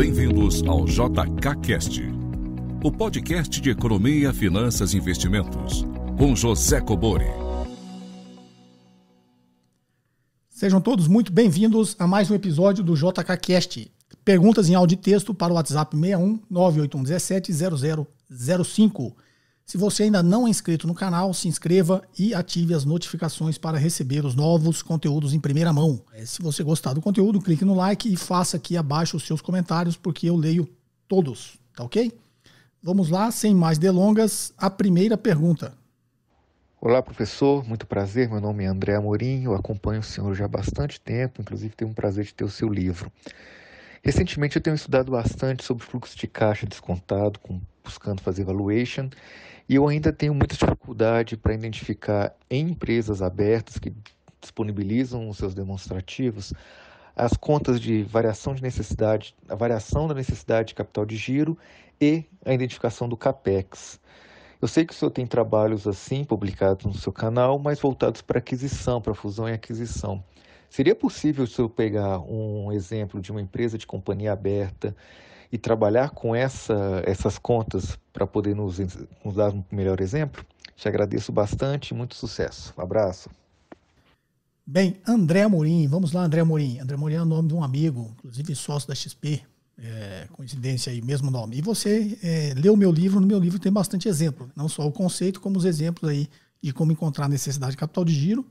Bem-vindos ao JKCast, o podcast de economia, finanças e investimentos, com José Cobori. Sejam todos muito bem-vindos a mais um episódio do JKCast. Perguntas em áudio e texto para o WhatsApp 61 98117 0005. Se você ainda não é inscrito no canal, se inscreva e ative as notificações para receber os novos conteúdos em primeira mão. É, se você gostar do conteúdo, clique no like e faça aqui abaixo os seus comentários, porque eu leio todos, tá ok? Vamos lá, sem mais delongas, a primeira pergunta. Olá, professor, muito prazer. Meu nome é André Amorim, eu acompanho o senhor já há bastante tempo, inclusive tenho o prazer de ter o seu livro. Recentemente eu tenho estudado bastante sobre fluxo de caixa descontado, com, buscando fazer valuation, e eu ainda tenho muita dificuldade para identificar em empresas abertas que disponibilizam os seus demonstrativos as contas de variação de necessidade, a variação da necessidade de capital de giro e a identificação do CAPEX. Eu sei que o senhor tem trabalhos assim publicados no seu canal, mas voltados para aquisição, para fusão e aquisição. Seria possível o senhor pegar um exemplo de uma empresa de companhia aberta e trabalhar com essa, essas contas para poder nos, nos dar um melhor exemplo? Te agradeço bastante e muito sucesso. Um abraço. Bem, André Amorim, vamos lá, André Amorim. André Amorim é o nome de um amigo, inclusive sócio da XP, é, coincidência aí, mesmo nome. E você é, leu meu livro, no meu livro tem bastante exemplo, não só o conceito, como os exemplos aí de como encontrar necessidade de capital de giro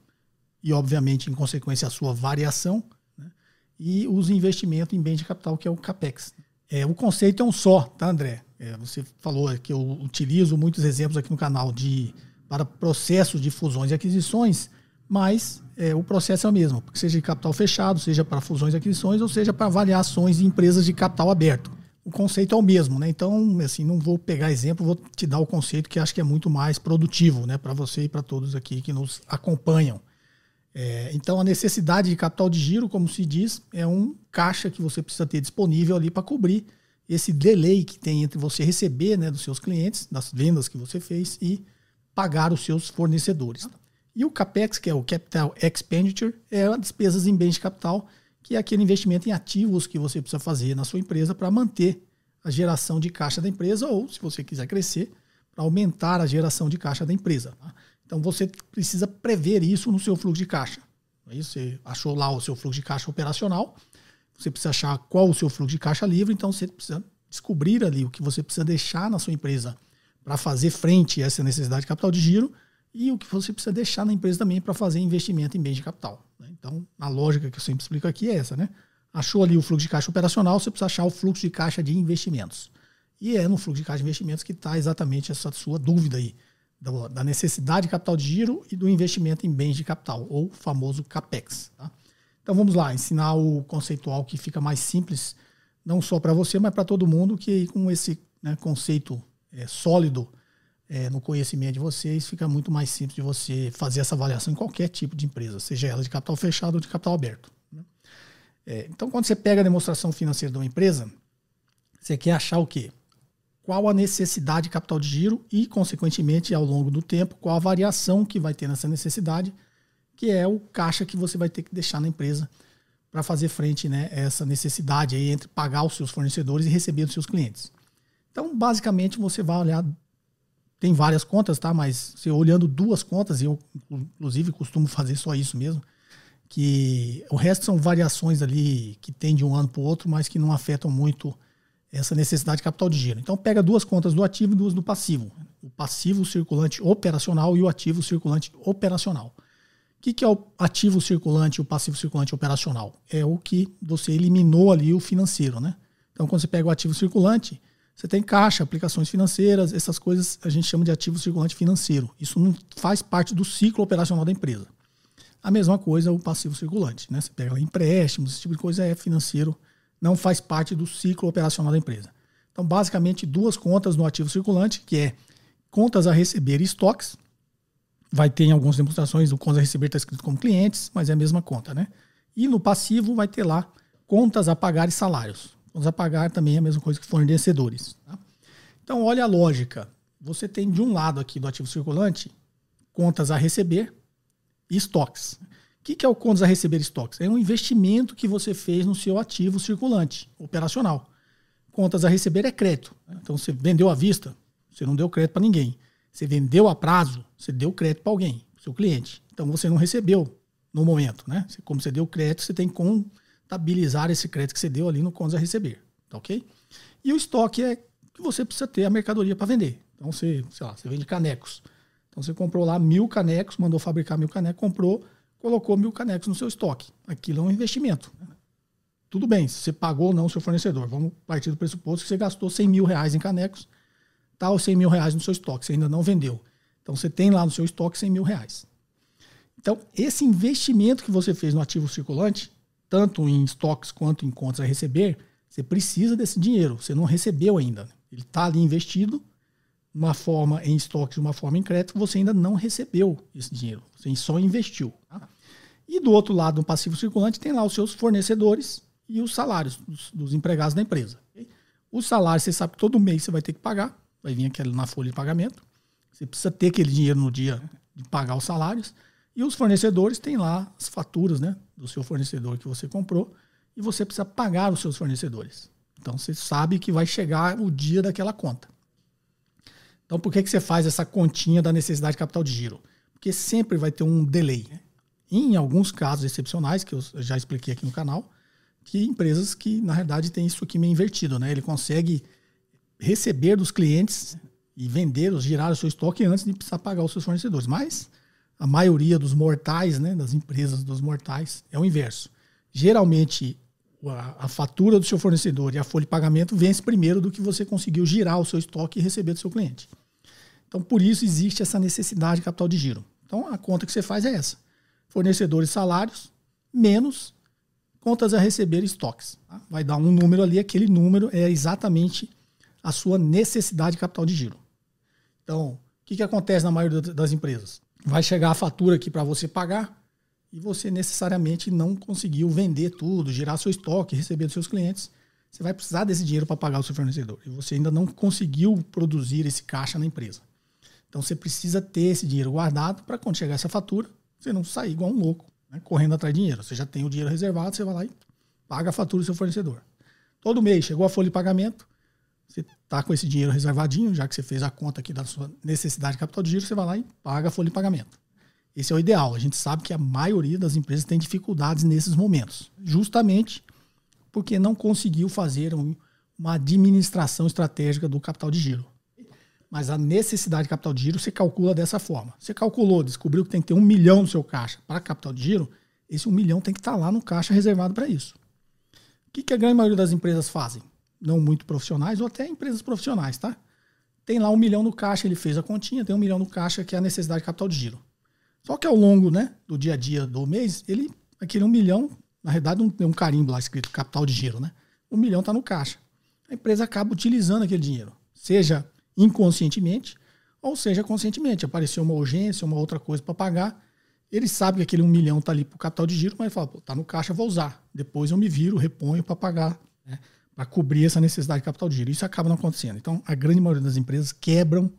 e, obviamente, em consequência, a sua variação, né? e os investimentos em bens de capital, que é o CAPEX. É, o conceito é um só, tá, André? É, você falou que eu utilizo muitos exemplos aqui no canal de para processos de fusões e aquisições, mas é, o processo é o mesmo, seja de capital fechado, seja para fusões e aquisições, ou seja para avaliações de empresas de capital aberto. O conceito é o mesmo, né? Então, assim, não vou pegar exemplo, vou te dar o conceito que acho que é muito mais produtivo, né, para você e para todos aqui que nos acompanham. É, então, a necessidade de capital de giro, como se diz, é um caixa que você precisa ter disponível ali para cobrir esse delay que tem entre você receber né, dos seus clientes, das vendas que você fez e pagar os seus fornecedores. E o CAPEX, que é o Capital Expenditure, é as despesas em bens de capital, que é aquele investimento em ativos que você precisa fazer na sua empresa para manter a geração de caixa da empresa ou, se você quiser crescer, para aumentar a geração de caixa da empresa. Tá? Então você precisa prever isso no seu fluxo de caixa. Aí você achou lá o seu fluxo de caixa operacional, você precisa achar qual o seu fluxo de caixa livre, então você precisa descobrir ali o que você precisa deixar na sua empresa para fazer frente a essa necessidade de capital de giro e o que você precisa deixar na empresa também para fazer investimento em bens de capital. Né? Então, a lógica que eu sempre explico aqui é essa, né? Achou ali o fluxo de caixa operacional, você precisa achar o fluxo de caixa de investimentos. E é no fluxo de caixa de investimentos que está exatamente essa sua dúvida aí da necessidade de capital de giro e do investimento em bens de capital, ou famoso CAPEX. Tá? Então vamos lá, ensinar o conceitual que fica mais simples, não só para você, mas para todo mundo, que com esse né, conceito é, sólido é, no conhecimento de vocês, fica muito mais simples de você fazer essa avaliação em qualquer tipo de empresa, seja ela de capital fechado ou de capital aberto. Né? É, então, quando você pega a demonstração financeira de uma empresa, você quer achar o quê? Qual a necessidade de capital de giro e, consequentemente, ao longo do tempo, qual a variação que vai ter nessa necessidade, que é o caixa que você vai ter que deixar na empresa para fazer frente né, a essa necessidade aí entre pagar os seus fornecedores e receber dos seus clientes. Então, basicamente, você vai olhar. Tem várias contas, tá? Mas você olhando duas contas, e eu, inclusive, costumo fazer só isso mesmo, que o resto são variações ali que tem de um ano para o outro, mas que não afetam muito essa necessidade de capital de giro. Então pega duas contas do ativo e duas do passivo. O passivo circulante operacional e o ativo circulante operacional. O que, que é o ativo circulante e o passivo circulante operacional? É o que você eliminou ali o financeiro, né? Então quando você pega o ativo circulante, você tem caixa, aplicações financeiras, essas coisas a gente chama de ativo circulante financeiro. Isso não faz parte do ciclo operacional da empresa. A mesma coisa o passivo circulante, né? Você pega empréstimos, esse tipo de coisa é financeiro não faz parte do ciclo operacional da empresa. Então, basicamente, duas contas no ativo circulante, que é contas a receber e estoques. Vai ter em algumas demonstrações o contas a receber está escrito como clientes, mas é a mesma conta, né? E no passivo vai ter lá contas a pagar e salários. Contas a pagar também é a mesma coisa que fornecedores. Tá? Então, olha a lógica. Você tem de um lado aqui do ativo circulante contas a receber e estoques. Que, que é o contas a receber estoques? É um investimento que você fez no seu ativo circulante, operacional. contas a receber é crédito. Então você vendeu à vista, você não deu crédito para ninguém. Você vendeu a prazo, você deu crédito para alguém, seu cliente. Então você não recebeu no momento, né? Como você deu crédito, você tem que contabilizar esse crédito que você deu ali no contas a receber, tá ok? E o estoque é que você precisa ter a mercadoria para vender. Então você, sei lá, você vende canecos. Então você comprou lá mil canecos, mandou fabricar mil canecos, comprou, colocou mil canecos no seu estoque. Aquilo é um investimento. Tudo bem, se você pagou ou não o seu fornecedor. Vamos partir do pressuposto que você gastou 100 mil reais em canecos, tá os 100 mil reais no seu estoque, você ainda não vendeu. Então você tem lá no seu estoque 100 mil reais. Então, esse investimento que você fez no ativo circulante, tanto em estoques quanto em contas a receber, você precisa desse dinheiro. Você não recebeu ainda. Ele está ali investido, uma forma em estoque de uma forma em crédito, você ainda não recebeu esse dinheiro. Você só investiu. Tá? E do outro lado, no passivo circulante, tem lá os seus fornecedores e os salários dos, dos empregados da empresa. Okay? Os salários, você sabe que todo mês você vai ter que pagar, vai vir aquele na folha de pagamento. Você precisa ter aquele dinheiro no dia de pagar os salários. E os fornecedores têm lá as faturas né, do seu fornecedor que você comprou e você precisa pagar os seus fornecedores. Então você sabe que vai chegar o dia daquela conta. Então por que, que você faz essa continha da necessidade de capital de giro? Porque sempre vai ter um delay. Né? Em alguns casos excepcionais, que eu já expliquei aqui no canal, que empresas que, na verdade, têm isso aqui meio invertido. Né? Ele consegue receber dos clientes e vender, girar o seu estoque antes de precisar pagar os seus fornecedores. Mas a maioria dos mortais, né, das empresas dos mortais, é o inverso. Geralmente, a, fatura do seu fornecedor e a folha de pagamento vence primeiro do que você conseguiu girar o seu estoque e receber do seu cliente. Então, por isso existe essa necessidade de capital de giro. Então, a conta que você faz é essa: fornecedores salários menos contas a receber estoques. Tá? Vai dar um número ali, aquele número é exatamente a sua necessidade de capital de giro. Então, o que, que acontece na maioria das empresas? Vai chegar a fatura aqui para você pagar e você necessariamente não conseguiu vender tudo, girar seu estoque, receber dos seus clientes. Você vai precisar desse dinheiro para pagar o seu fornecedor. E você ainda não conseguiu produzir esse caixa na empresa. Então você precisa ter esse dinheiro guardado para quando chegar essa fatura, você não sair igual um louco né, correndo atrás de dinheiro. Você já tem o dinheiro reservado, você vai lá e paga a fatura do seu fornecedor. Todo mês chegou a folha de pagamento, você está com esse dinheiro reservadinho, já que você fez a conta aqui da sua necessidade de capital de giro, você vai lá e paga a folha de pagamento. Esse é o ideal. A gente sabe que a maioria das empresas tem dificuldades nesses momentos, justamente porque não conseguiu fazer uma administração estratégica do capital de giro. Mas a necessidade de capital de giro você calcula dessa forma. Você calculou, descobriu que tem que ter um milhão no seu caixa para capital de giro, esse um milhão tem que estar tá lá no caixa reservado para isso. O que, que a grande maioria das empresas fazem? Não muito profissionais ou até empresas profissionais, tá? Tem lá um milhão no caixa, ele fez a continha, tem um milhão no caixa que é a necessidade de capital de giro. Só que ao longo né, do dia a dia do mês, ele, aquele um milhão, na realidade, não tem um carimbo lá escrito capital de giro, né? Um milhão está no caixa. A empresa acaba utilizando aquele dinheiro, seja inconscientemente, ou seja, conscientemente. Apareceu uma urgência, uma outra coisa para pagar. Ele sabe que aquele um milhão está ali para o capital de giro, mas ele fala, está no caixa, vou usar. Depois eu me viro, reponho para pagar, né, para cobrir essa necessidade de capital de giro. Isso acaba não acontecendo. Então, a grande maioria das empresas quebram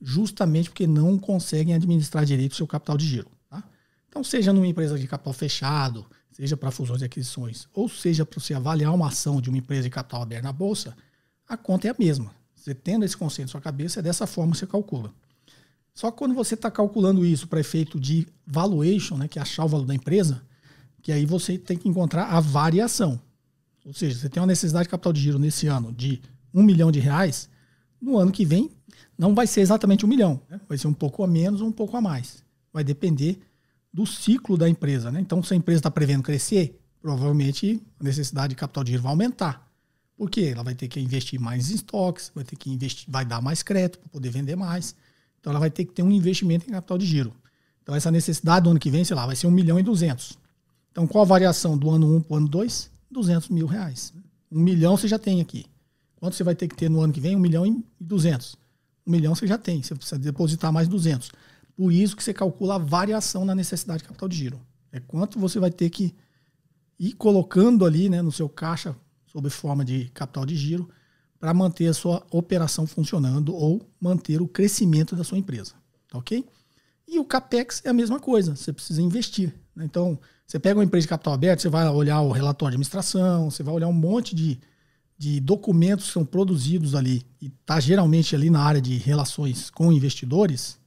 justamente porque não conseguem administrar direito o seu capital de giro. Tá? Então, seja numa empresa de capital fechado, seja para fusões e aquisições, ou seja para você avaliar uma ação de uma empresa de capital aberto na bolsa, a conta é a mesma. Você tendo esse conceito na sua cabeça, é dessa forma que você calcula. Só que quando você está calculando isso para efeito de valuation, né, que é achar o valor da empresa, que aí você tem que encontrar a variação. Ou seja, você tem uma necessidade de capital de giro nesse ano de um milhão de reais, no ano que vem não vai ser exatamente um milhão, né? vai ser um pouco a menos ou um pouco a mais. Vai depender do ciclo da empresa. Né? Então, se a empresa está prevendo crescer, provavelmente a necessidade de capital de giro vai aumentar. Por quê? Ela vai ter que investir mais em estoques, vai ter que investir, vai dar mais crédito para poder vender mais. Então ela vai ter que ter um investimento em capital de giro. Então essa necessidade do ano que vem, sei lá, vai ser 1 milhão e 200. Então qual a variação do ano 1 para o ano 2? 200 mil reais. 1 milhão você já tem aqui. Quanto você vai ter que ter no ano que vem? 1 milhão e 200. 1 milhão você já tem, você precisa depositar mais 200. Por isso que você calcula a variação na necessidade de capital de giro. É quanto você vai ter que ir colocando ali né, no seu caixa sob forma de capital de giro para manter a sua operação funcionando ou manter o crescimento da sua empresa. Tá ok? E o CAPEX é a mesma coisa, você precisa investir. Né? Então, você pega uma empresa de capital aberto, você vai olhar o relatório de administração, você vai olhar um monte de, de documentos que são produzidos ali e está geralmente ali na área de relações com investidores,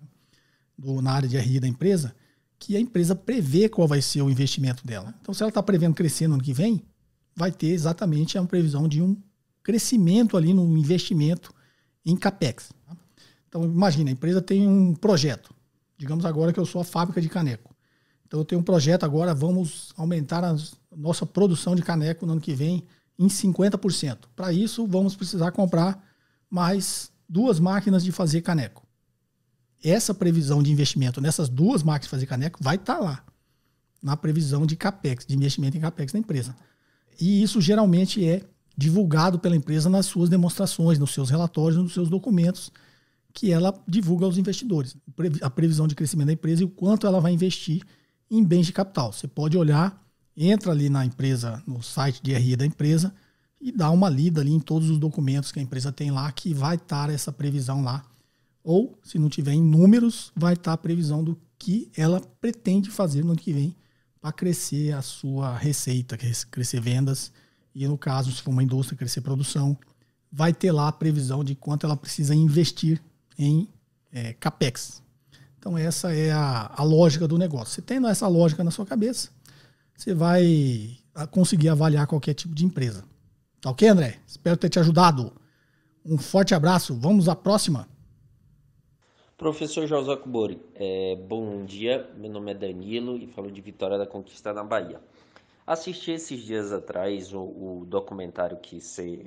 do, na área de RI da empresa, que a empresa prevê qual vai ser o investimento dela. Então, se ela está prevendo crescer no ano que vem, vai ter exatamente a previsão de um crescimento ali no investimento em capex. Tá? Então, imagina, a empresa tem um projeto. Digamos agora que eu sou a fábrica de caneco. Então, eu tenho um projeto agora, vamos aumentar a nossa produção de caneco no ano que vem em 50%. Para isso, vamos precisar comprar mais duas máquinas de fazer caneco. Essa previsão de investimento nessas duas máquinas de fazer caneco vai estar tá lá, na previsão de capex, de investimento em capex da empresa. E isso geralmente é divulgado pela empresa nas suas demonstrações, nos seus relatórios, nos seus documentos que ela divulga aos investidores. A previsão de crescimento da empresa e o quanto ela vai investir em bens de capital. Você pode olhar, entra ali na empresa, no site de RI da empresa e dá uma lida ali em todos os documentos que a empresa tem lá que vai estar essa previsão lá. Ou, se não tiver em números, vai estar a previsão do que ela pretende fazer no ano que vem para crescer a sua receita, crescer vendas e no caso, se for uma indústria crescer produção, vai ter lá a previsão de quanto ela precisa investir em é, capex. Então essa é a, a lógica do negócio. Você tendo essa lógica na sua cabeça, você vai conseguir avaliar qualquer tipo de empresa. Tá ok, André? Espero ter te ajudado. Um forte abraço. Vamos à próxima. Professor José Kubori, é, bom dia. Meu nome é Danilo e falo de Vitória da Conquista na Bahia. Assisti esses dias atrás o, o documentário que,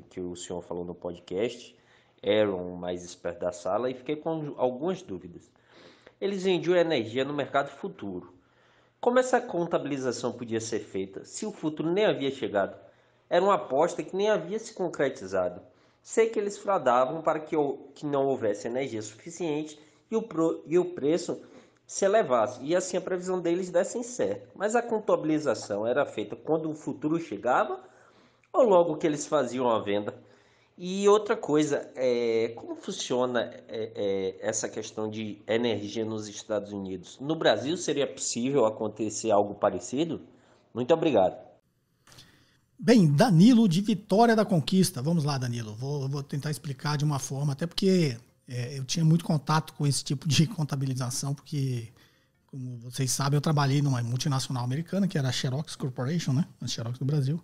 que o senhor falou no podcast, Aaron, mais esperto da sala, e fiquei com algumas dúvidas. Eles vendiam energia no mercado futuro. Como essa contabilização podia ser feita se o futuro nem havia chegado? Era uma aposta que nem havia se concretizado. Sei que eles fraudavam para que, que não houvesse energia suficiente e o, pro, e o preço se elevasse e assim a previsão deles desse certo. Mas a contabilização era feita quando o futuro chegava ou logo que eles faziam a venda? E outra coisa, é, como funciona é, é, essa questão de energia nos Estados Unidos? No Brasil seria possível acontecer algo parecido? Muito obrigado. Bem, Danilo de Vitória da Conquista. Vamos lá, Danilo. Vou, vou tentar explicar de uma forma, até porque é, eu tinha muito contato com esse tipo de contabilização, porque, como vocês sabem, eu trabalhei numa multinacional americana, que era a Xerox Corporation, né? A Xerox do Brasil.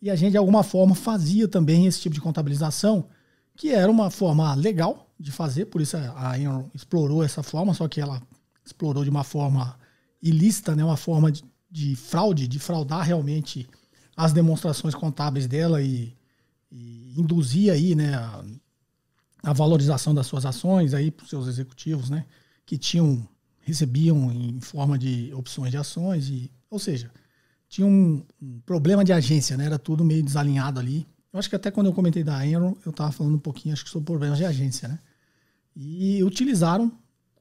E a gente, de alguma forma, fazia também esse tipo de contabilização, que era uma forma legal de fazer, por isso a Enron explorou essa forma, só que ela explorou de uma forma ilícita, né? uma forma de, de fraude, de fraudar realmente as demonstrações contábeis dela e, e induzir aí, né, a valorização das suas ações aí para os seus executivos, né? Que tinham recebiam em forma de opções de ações e, ou seja, tinha um, um problema de agência, né? Era tudo meio desalinhado ali. Eu acho que até quando eu comentei da Enron, eu estava falando um pouquinho, acho que sobre problemas de agência, né? E utilizaram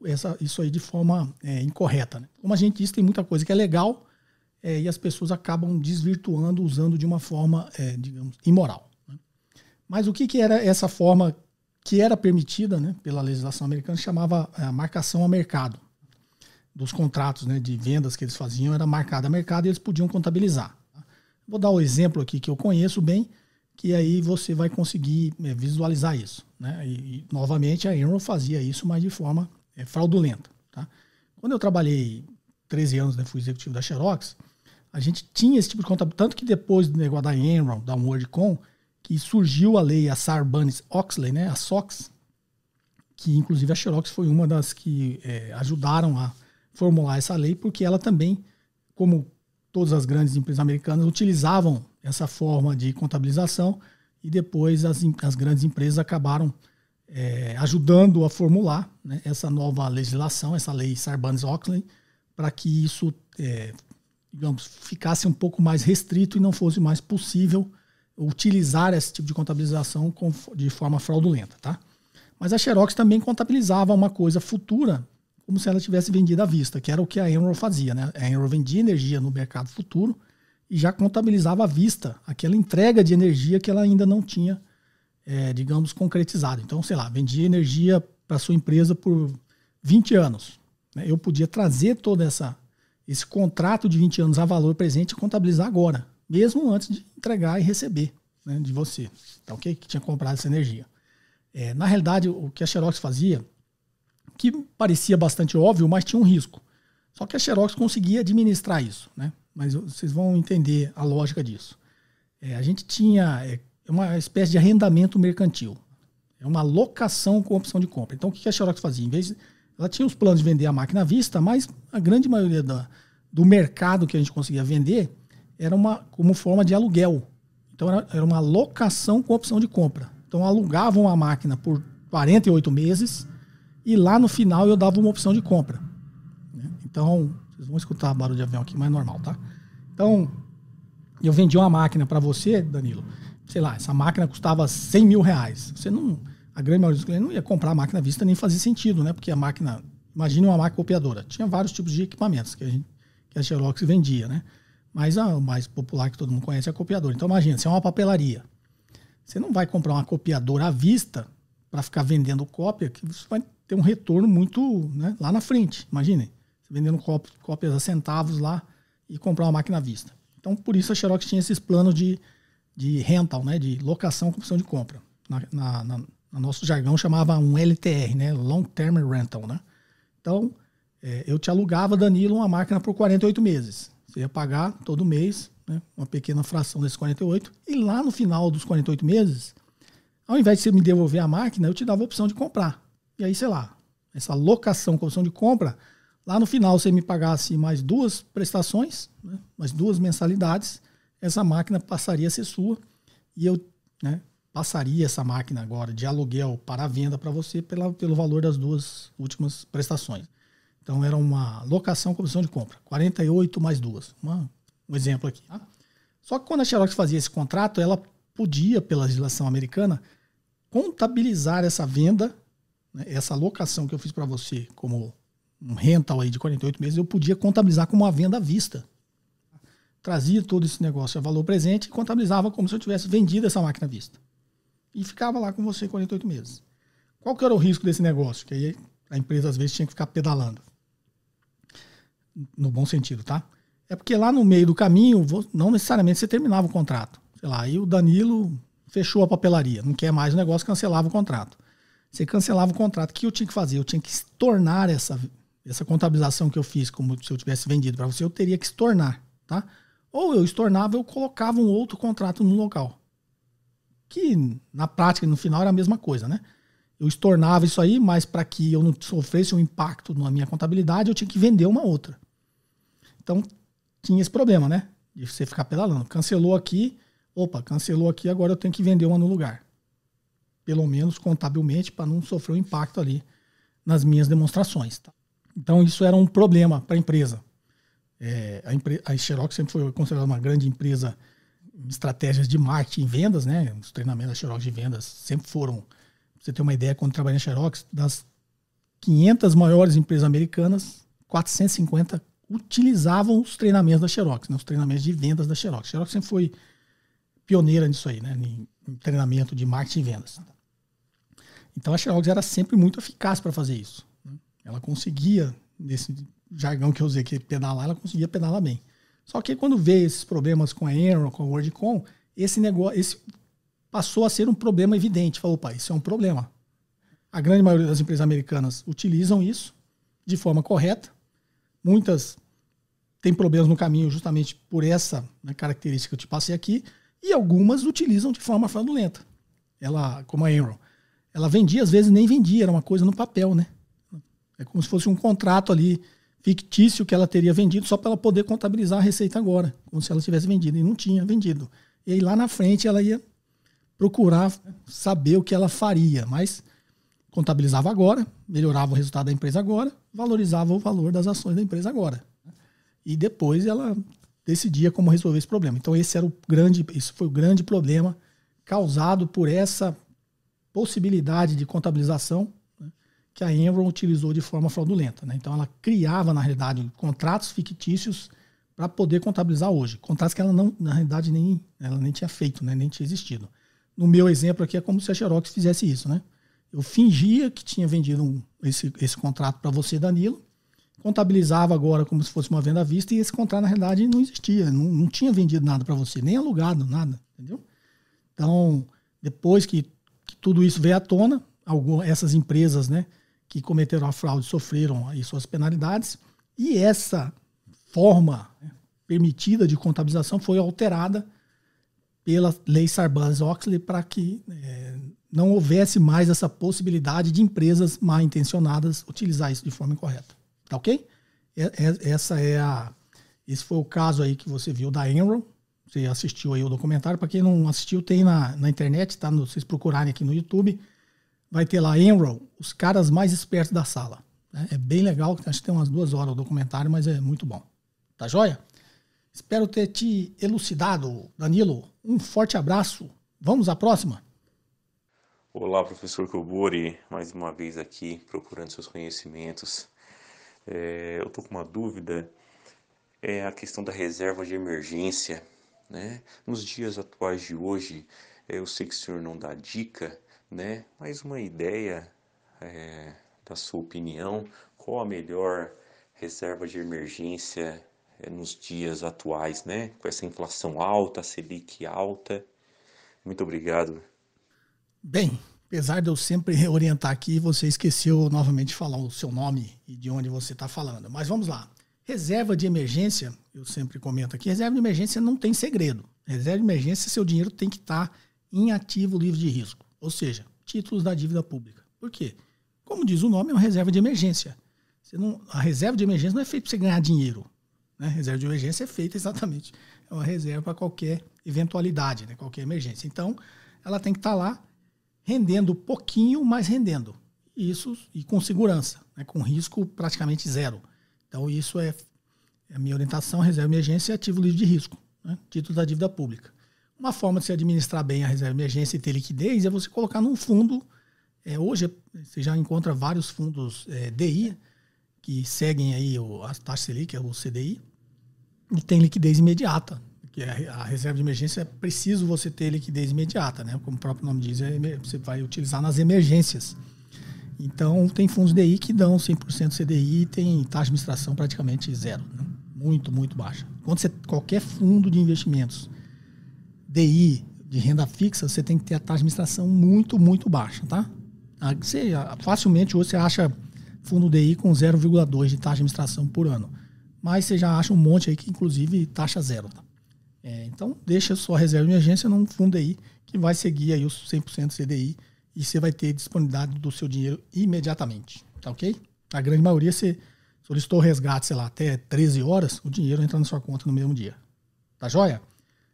essa, isso aí de forma é, incorreta. Né? Como a gente disse, tem muita coisa que é legal é, e as pessoas acabam desvirtuando, usando de uma forma, é, digamos, imoral. Né? Mas o que, que era essa forma que era permitida né, pela legislação americana, chamava a marcação a mercado. Dos contratos né, de vendas que eles faziam, era marcada a mercado e eles podiam contabilizar. Tá? Vou dar o um exemplo aqui que eu conheço bem, que aí você vai conseguir é, visualizar isso. Né? E, e, novamente, a Enron fazia isso, mas de forma é, fraudulenta. Tá? Quando eu trabalhei 13 anos, né, fui executivo da Xerox, a gente tinha esse tipo de contabilidade, tanto que depois do negócio da Enron, da WorldCom, que surgiu a lei, a Sarbanes-Oxley, né, a SOX, que inclusive a Xerox foi uma das que é, ajudaram a formular essa lei, porque ela também, como todas as grandes empresas americanas, utilizavam essa forma de contabilização e depois as, as grandes empresas acabaram é, ajudando a formular né, essa nova legislação, essa lei Sarbanes-Oxley, para que isso, é, digamos, ficasse um pouco mais restrito e não fosse mais possível utilizar esse tipo de contabilização de forma fraudulenta, tá? Mas a Xerox também contabilizava uma coisa futura como se ela tivesse vendido à vista, que era o que a Enron fazia, né? A Enron vendia energia no mercado futuro e já contabilizava à vista aquela entrega de energia que ela ainda não tinha, é, digamos, concretizado. Então, sei lá, vendia energia para sua empresa por 20 anos. Né? Eu podia trazer todo essa, esse contrato de 20 anos a valor presente e contabilizar agora mesmo antes de entregar e receber. né, de você, tá ok? Que tinha comprado essa energia. É, na realidade, o que a Xerox fazia, que parecia bastante óbvio, mas tinha um risco. Só que a Xerox conseguia administrar isso, né? Mas vocês vão entender a lógica disso. É, a gente tinha é, uma espécie de arrendamento mercantil. É uma locação com opção de compra. Então, o que a Xerox fazia? Em vez de, ela tinha os planos de vender a máquina à vista, mas a grande maioria da, do mercado que a gente conseguia vender era uma como forma de aluguel. Então, era, era uma locação com opção de compra. Então, alugavam a máquina por 48 meses e lá no final eu dava uma opção de compra. Né? Então, vocês vão escutar barulho de avião aqui, mas é normal, tá? Então, eu vendi uma máquina para você, Danilo. Sei lá, essa máquina custava 100 mil reais. Você não. A grande maioria dos clientes não ia comprar a máquina à vista nem fazia sentido, né? Porque a máquina. Imagine uma máquina copiadora. Tinha vários tipos de equipamentos que a, gente, que a Xerox vendia, né? Mas a, o mais popular que todo mundo conhece é a copiadora. Então, imagina, se é uma papelaria. Você não vai comprar uma copiadora à vista para ficar vendendo cópia, que você vai ter um retorno muito né, lá na frente. Imaginem, vendendo cópias a centavos lá e comprar uma máquina à vista. Então, por isso a Xerox tinha esses planos de, de rental, né, de locação com opção de compra. Na, na, na, no nosso jargão chamava um LTR, né, Long Term Rental. Né? Então, é, eu te alugava, Danilo, uma máquina por 48 meses. Você ia pagar todo mês né, uma pequena fração desses 48. E lá no final dos 48 meses, ao invés de você me devolver a máquina, eu te dava a opção de comprar. E aí, sei lá, essa locação com opção de compra Lá no final, você me pagasse mais duas prestações, né, mais duas mensalidades, essa máquina passaria a ser sua e eu né, passaria essa máquina agora de aluguel para venda para você pela, pelo valor das duas últimas prestações. Então era uma locação com opção de compra, 48 mais duas. Uma, um exemplo aqui. Tá? Só que quando a Xerox fazia esse contrato, ela podia, pela legislação americana, contabilizar essa venda, né, essa locação que eu fiz para você como um rental aí de 48 meses, eu podia contabilizar como uma venda à vista. Trazia todo esse negócio a valor presente e contabilizava como se eu tivesse vendido essa máquina à vista. E ficava lá com você 48 meses. Qual que era o risco desse negócio? Que aí a empresa às vezes tinha que ficar pedalando. No bom sentido, tá? É porque lá no meio do caminho, não necessariamente você terminava o contrato. Sei lá, aí o Danilo fechou a papelaria, não quer mais o negócio, cancelava o contrato. Você cancelava o contrato. O que eu tinha que fazer? Eu tinha que tornar essa, essa contabilização que eu fiz, como se eu tivesse vendido para você, eu teria que estornar, tá? Ou eu estornava, eu colocava um outro contrato no local. Que na prática, no final, era a mesma coisa, né? Eu estornava isso aí, mas para que eu não sofresse um impacto na minha contabilidade, eu tinha que vender uma outra. Então, tinha esse problema, né? De você ficar pedalando. Cancelou aqui, opa, cancelou aqui, agora eu tenho que vender uma no lugar. Pelo menos contabilmente, para não sofrer um impacto ali nas minhas demonstrações. Tá? Então, isso era um problema para a empresa. É, a, a Xerox sempre foi considerada uma grande empresa em estratégias de marketing e vendas, né? Os treinamentos da Xerox de vendas sempre foram, pra você ter uma ideia, quando trabalhei na Xerox, das 500 maiores empresas americanas, 450 utilizavam os treinamentos da Xerox, né? os treinamentos de vendas da Xerox. A Xerox sempre foi pioneira nisso aí, né? em, em treinamento de marketing e vendas. Então a Xerox era sempre muito eficaz para fazer isso. Ela conseguia, nesse jargão que eu usei aqui, pedalar, ela conseguia pedalar bem. Só que quando veio esses problemas com a Enron, com a WorldCom, esse negócio esse passou a ser um problema evidente. Falou, pai, isso é um problema. A grande maioria das empresas americanas utilizam isso de forma correta. Muitas têm problemas no caminho justamente por essa né, característica que eu te passei aqui. E algumas utilizam de forma fraudulenta. Ela, como a Enron, ela vendia, às vezes nem vendia, era uma coisa no papel, né? É como se fosse um contrato ali fictício que ela teria vendido só para ela poder contabilizar a receita agora, como se ela tivesse vendido e não tinha vendido. E aí lá na frente ela ia procurar saber o que ela faria, mas contabilizava agora, melhorava o resultado da empresa agora, valorizava o valor das ações da empresa agora. E depois ela decidia como resolver esse problema. Então esse era o grande, isso foi o grande problema causado por essa possibilidade de contabilização que a Enron utilizou de forma fraudulenta. Né? Então ela criava, na realidade, contratos fictícios para poder contabilizar hoje. Contratos que ela não, na realidade, nem, ela nem tinha feito, né? nem tinha existido. No meu exemplo aqui é como se a Xerox fizesse isso. Né? Eu fingia que tinha vendido um, esse, esse contrato para você, Danilo, contabilizava agora como se fosse uma venda à vista e esse contrato, na realidade, não existia. Não, não tinha vendido nada para você, nem alugado, nada. Entendeu? Então, depois que, que tudo isso veio à tona, algumas, essas empresas né, que cometeram a fraude sofreram aí suas penalidades e essa forma né, permitida de contabilização foi alterada pela lei Sarbanes-Oxley para que é, não houvesse mais essa possibilidade de empresas mal intencionadas utilizar isso de forma incorreta. Tá ok? Essa é a, esse foi o caso aí que você viu da Enron. Você assistiu aí o documentário. Para quem não assistiu, tem na, na internet, tá? No, vocês procurarem aqui no YouTube. Vai ter lá Enron, os caras mais espertos da sala. Né? É bem legal, acho que tem umas duas horas o documentário, mas é muito bom. Tá joia? Espero ter te elucidado, Danilo. Um forte abraço. Vamos à próxima. Olá, professor Kobori, mais uma vez aqui procurando seus conhecimentos. É, eu estou com uma dúvida, é a questão da reserva de emergência. Né? Nos dias atuais de hoje, é, eu sei que o senhor não dá dica, né? mas uma ideia é, da sua opinião, qual a melhor reserva de emergência é, nos dias atuais, né? Com essa inflação alta, Selic alta. Muito obrigado. Bem, apesar de eu sempre orientar aqui, você esqueceu novamente de falar o seu nome e de onde você está falando. Mas vamos lá. Reserva de emergência, eu sempre comento aqui, reserva de emergência não tem segredo. Reserva de emergência, seu dinheiro tem que estar tá em ativo livre de risco, ou seja, títulos da dívida pública. Por quê? Como diz o nome, é uma reserva de emergência. Não, a reserva de emergência não é feita para você ganhar dinheiro. Né? Reserva de emergência é feita exatamente. É uma reserva para qualquer eventualidade, né? qualquer emergência. Então, ela tem que estar tá lá rendendo pouquinho, mas rendendo. Isso e com segurança, né? com risco praticamente zero. Então, isso é, é a minha orientação: reserva emergência e ativo livre de risco, né? título da dívida pública. Uma forma de se administrar bem a reserva emergência e ter liquidez é você colocar num fundo. É, hoje você já encontra vários fundos é, DI que seguem aí o, a taxa Selic, é o CDI, e tem liquidez imediata. Que a reserva de emergência é preciso você ter liquidez imediata, né? Como o próprio nome diz, é, você vai utilizar nas emergências. Então, tem fundos DI que dão 100% CDI e tem taxa de administração praticamente zero. Né? Muito, muito baixa. Quando você, qualquer fundo de investimentos DI de renda fixa, você tem que ter a taxa de administração muito, muito baixa, tá? Você, facilmente hoje você acha fundo DI com 0,2 de taxa de administração por ano. Mas você já acha um monte aí que, inclusive, taxa zero. Tá? É, então, deixa sua reserva de emergência num fundo DI que vai seguir aí os 100% CDI e você vai ter disponibilidade do seu dinheiro imediatamente. Tá ok? A grande maioria, você solicitou resgate, sei lá, até 13 horas, o dinheiro entra na sua conta no mesmo dia. Tá joia?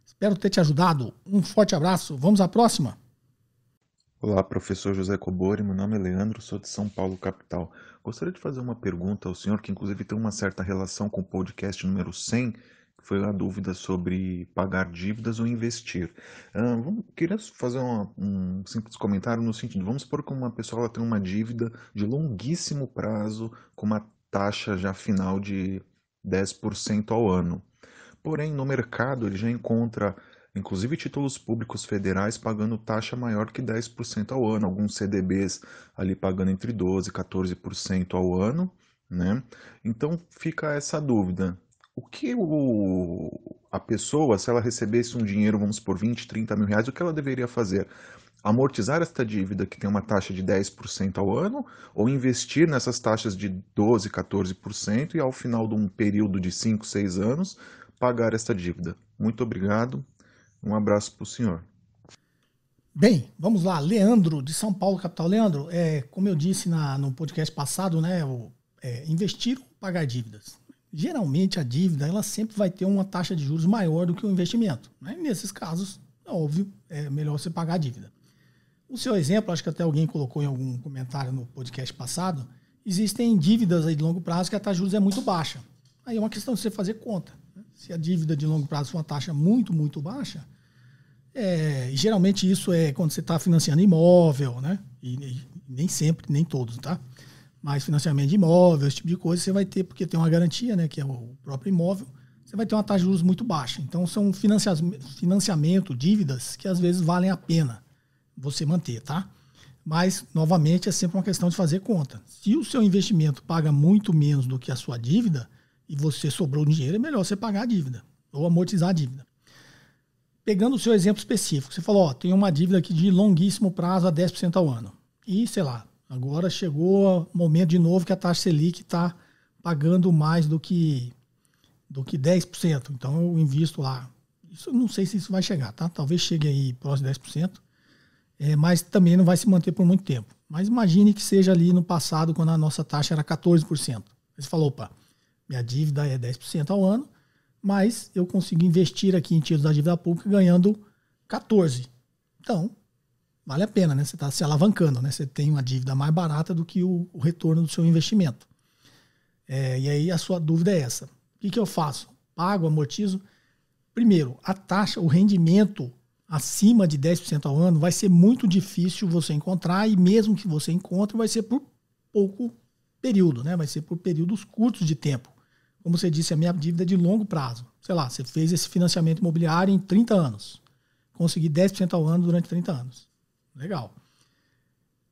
Espero ter te ajudado. Um forte abraço. Vamos à próxima. Olá, professor José Cobori, meu nome é Leandro, sou de São Paulo, capital. Gostaria de fazer uma pergunta ao senhor, que inclusive tem uma certa relação com o podcast número 100, que foi a dúvida sobre pagar dívidas ou investir. Uh, vamos, queria fazer uma, um simples comentário no sentido, vamos supor que uma pessoa tem uma dívida de longuíssimo prazo, com uma taxa já final de 10% ao ano. Porém, no mercado ele já encontra inclusive títulos públicos federais pagando taxa maior que 10% ao ano, alguns CDBs ali pagando entre 12% e 14% ao ano, né? Então fica essa dúvida. O que o, a pessoa, se ela recebesse um dinheiro, vamos por 20, 30 mil reais, o que ela deveria fazer? Amortizar esta dívida que tem uma taxa de 10% ao ano ou investir nessas taxas de 12, 14% e ao final de um período de 5, 6 anos pagar esta dívida? Muito obrigado um abraço para o senhor. Bem, vamos lá. Leandro, de São Paulo, capital. Leandro, é, como eu disse na, no podcast passado, né, o, é, investir ou pagar dívidas. Geralmente a dívida ela sempre vai ter uma taxa de juros maior do que o investimento. Né? Nesses casos, é óbvio, é melhor você pagar a dívida. O seu exemplo, acho que até alguém colocou em algum comentário no podcast passado, existem dívidas aí de longo prazo que a taxa de juros é muito baixa. Aí é uma questão de você fazer conta. Né? Se a dívida de longo prazo for uma taxa muito, muito baixa, é, geralmente isso é quando você está financiando imóvel, né? E, e, nem sempre, nem todos, tá? Mas financiamento de imóvel, esse tipo de coisa, você vai ter, porque tem uma garantia, né? Que é o próprio imóvel, você vai ter uma taxa de juros muito baixa. Então são financiamento, dívidas que às vezes valem a pena você manter, tá? Mas, novamente, é sempre uma questão de fazer conta. Se o seu investimento paga muito menos do que a sua dívida e você sobrou dinheiro, é melhor você pagar a dívida ou amortizar a dívida. pegando o seu exemplo específico, você falou, ó, tem uma dívida aqui de longuíssimo prazo a 10% ao ano. E, sei lá, agora chegou o momento de novo que a taxa Selic está pagando mais do que, do que 10%. Então eu invisto lá. Isso não sei se isso vai chegar, tá? Talvez chegue aí próximo de 10%, é, mas também não vai se manter por muito tempo. Mas imagine que seja ali no passado, quando a nossa taxa era 14%. Você falou, opa, minha dívida é 10% ao ano, mas eu consigo investir aqui em títulos da dívida pública ganhando 14%. Então, vale a pena, né? Você está se alavancando, né? Você tem uma dívida mais barata do que o, o retorno do seu investimento. É, e aí a sua dúvida é essa. O que, que eu faço? Pago, amortizo? Primeiro, a taxa, o rendimento acima de 10% ao ano vai ser muito difícil você encontrar e mesmo que você encontre vai ser por pouco período, né? Vai ser por períodos curtos de tempo. Como você disse, a minha dívida é de longo prazo. Sei lá, você fez esse financiamento imobiliário em 30 anos. Consegui 10% ao ano durante 30 anos. Legal.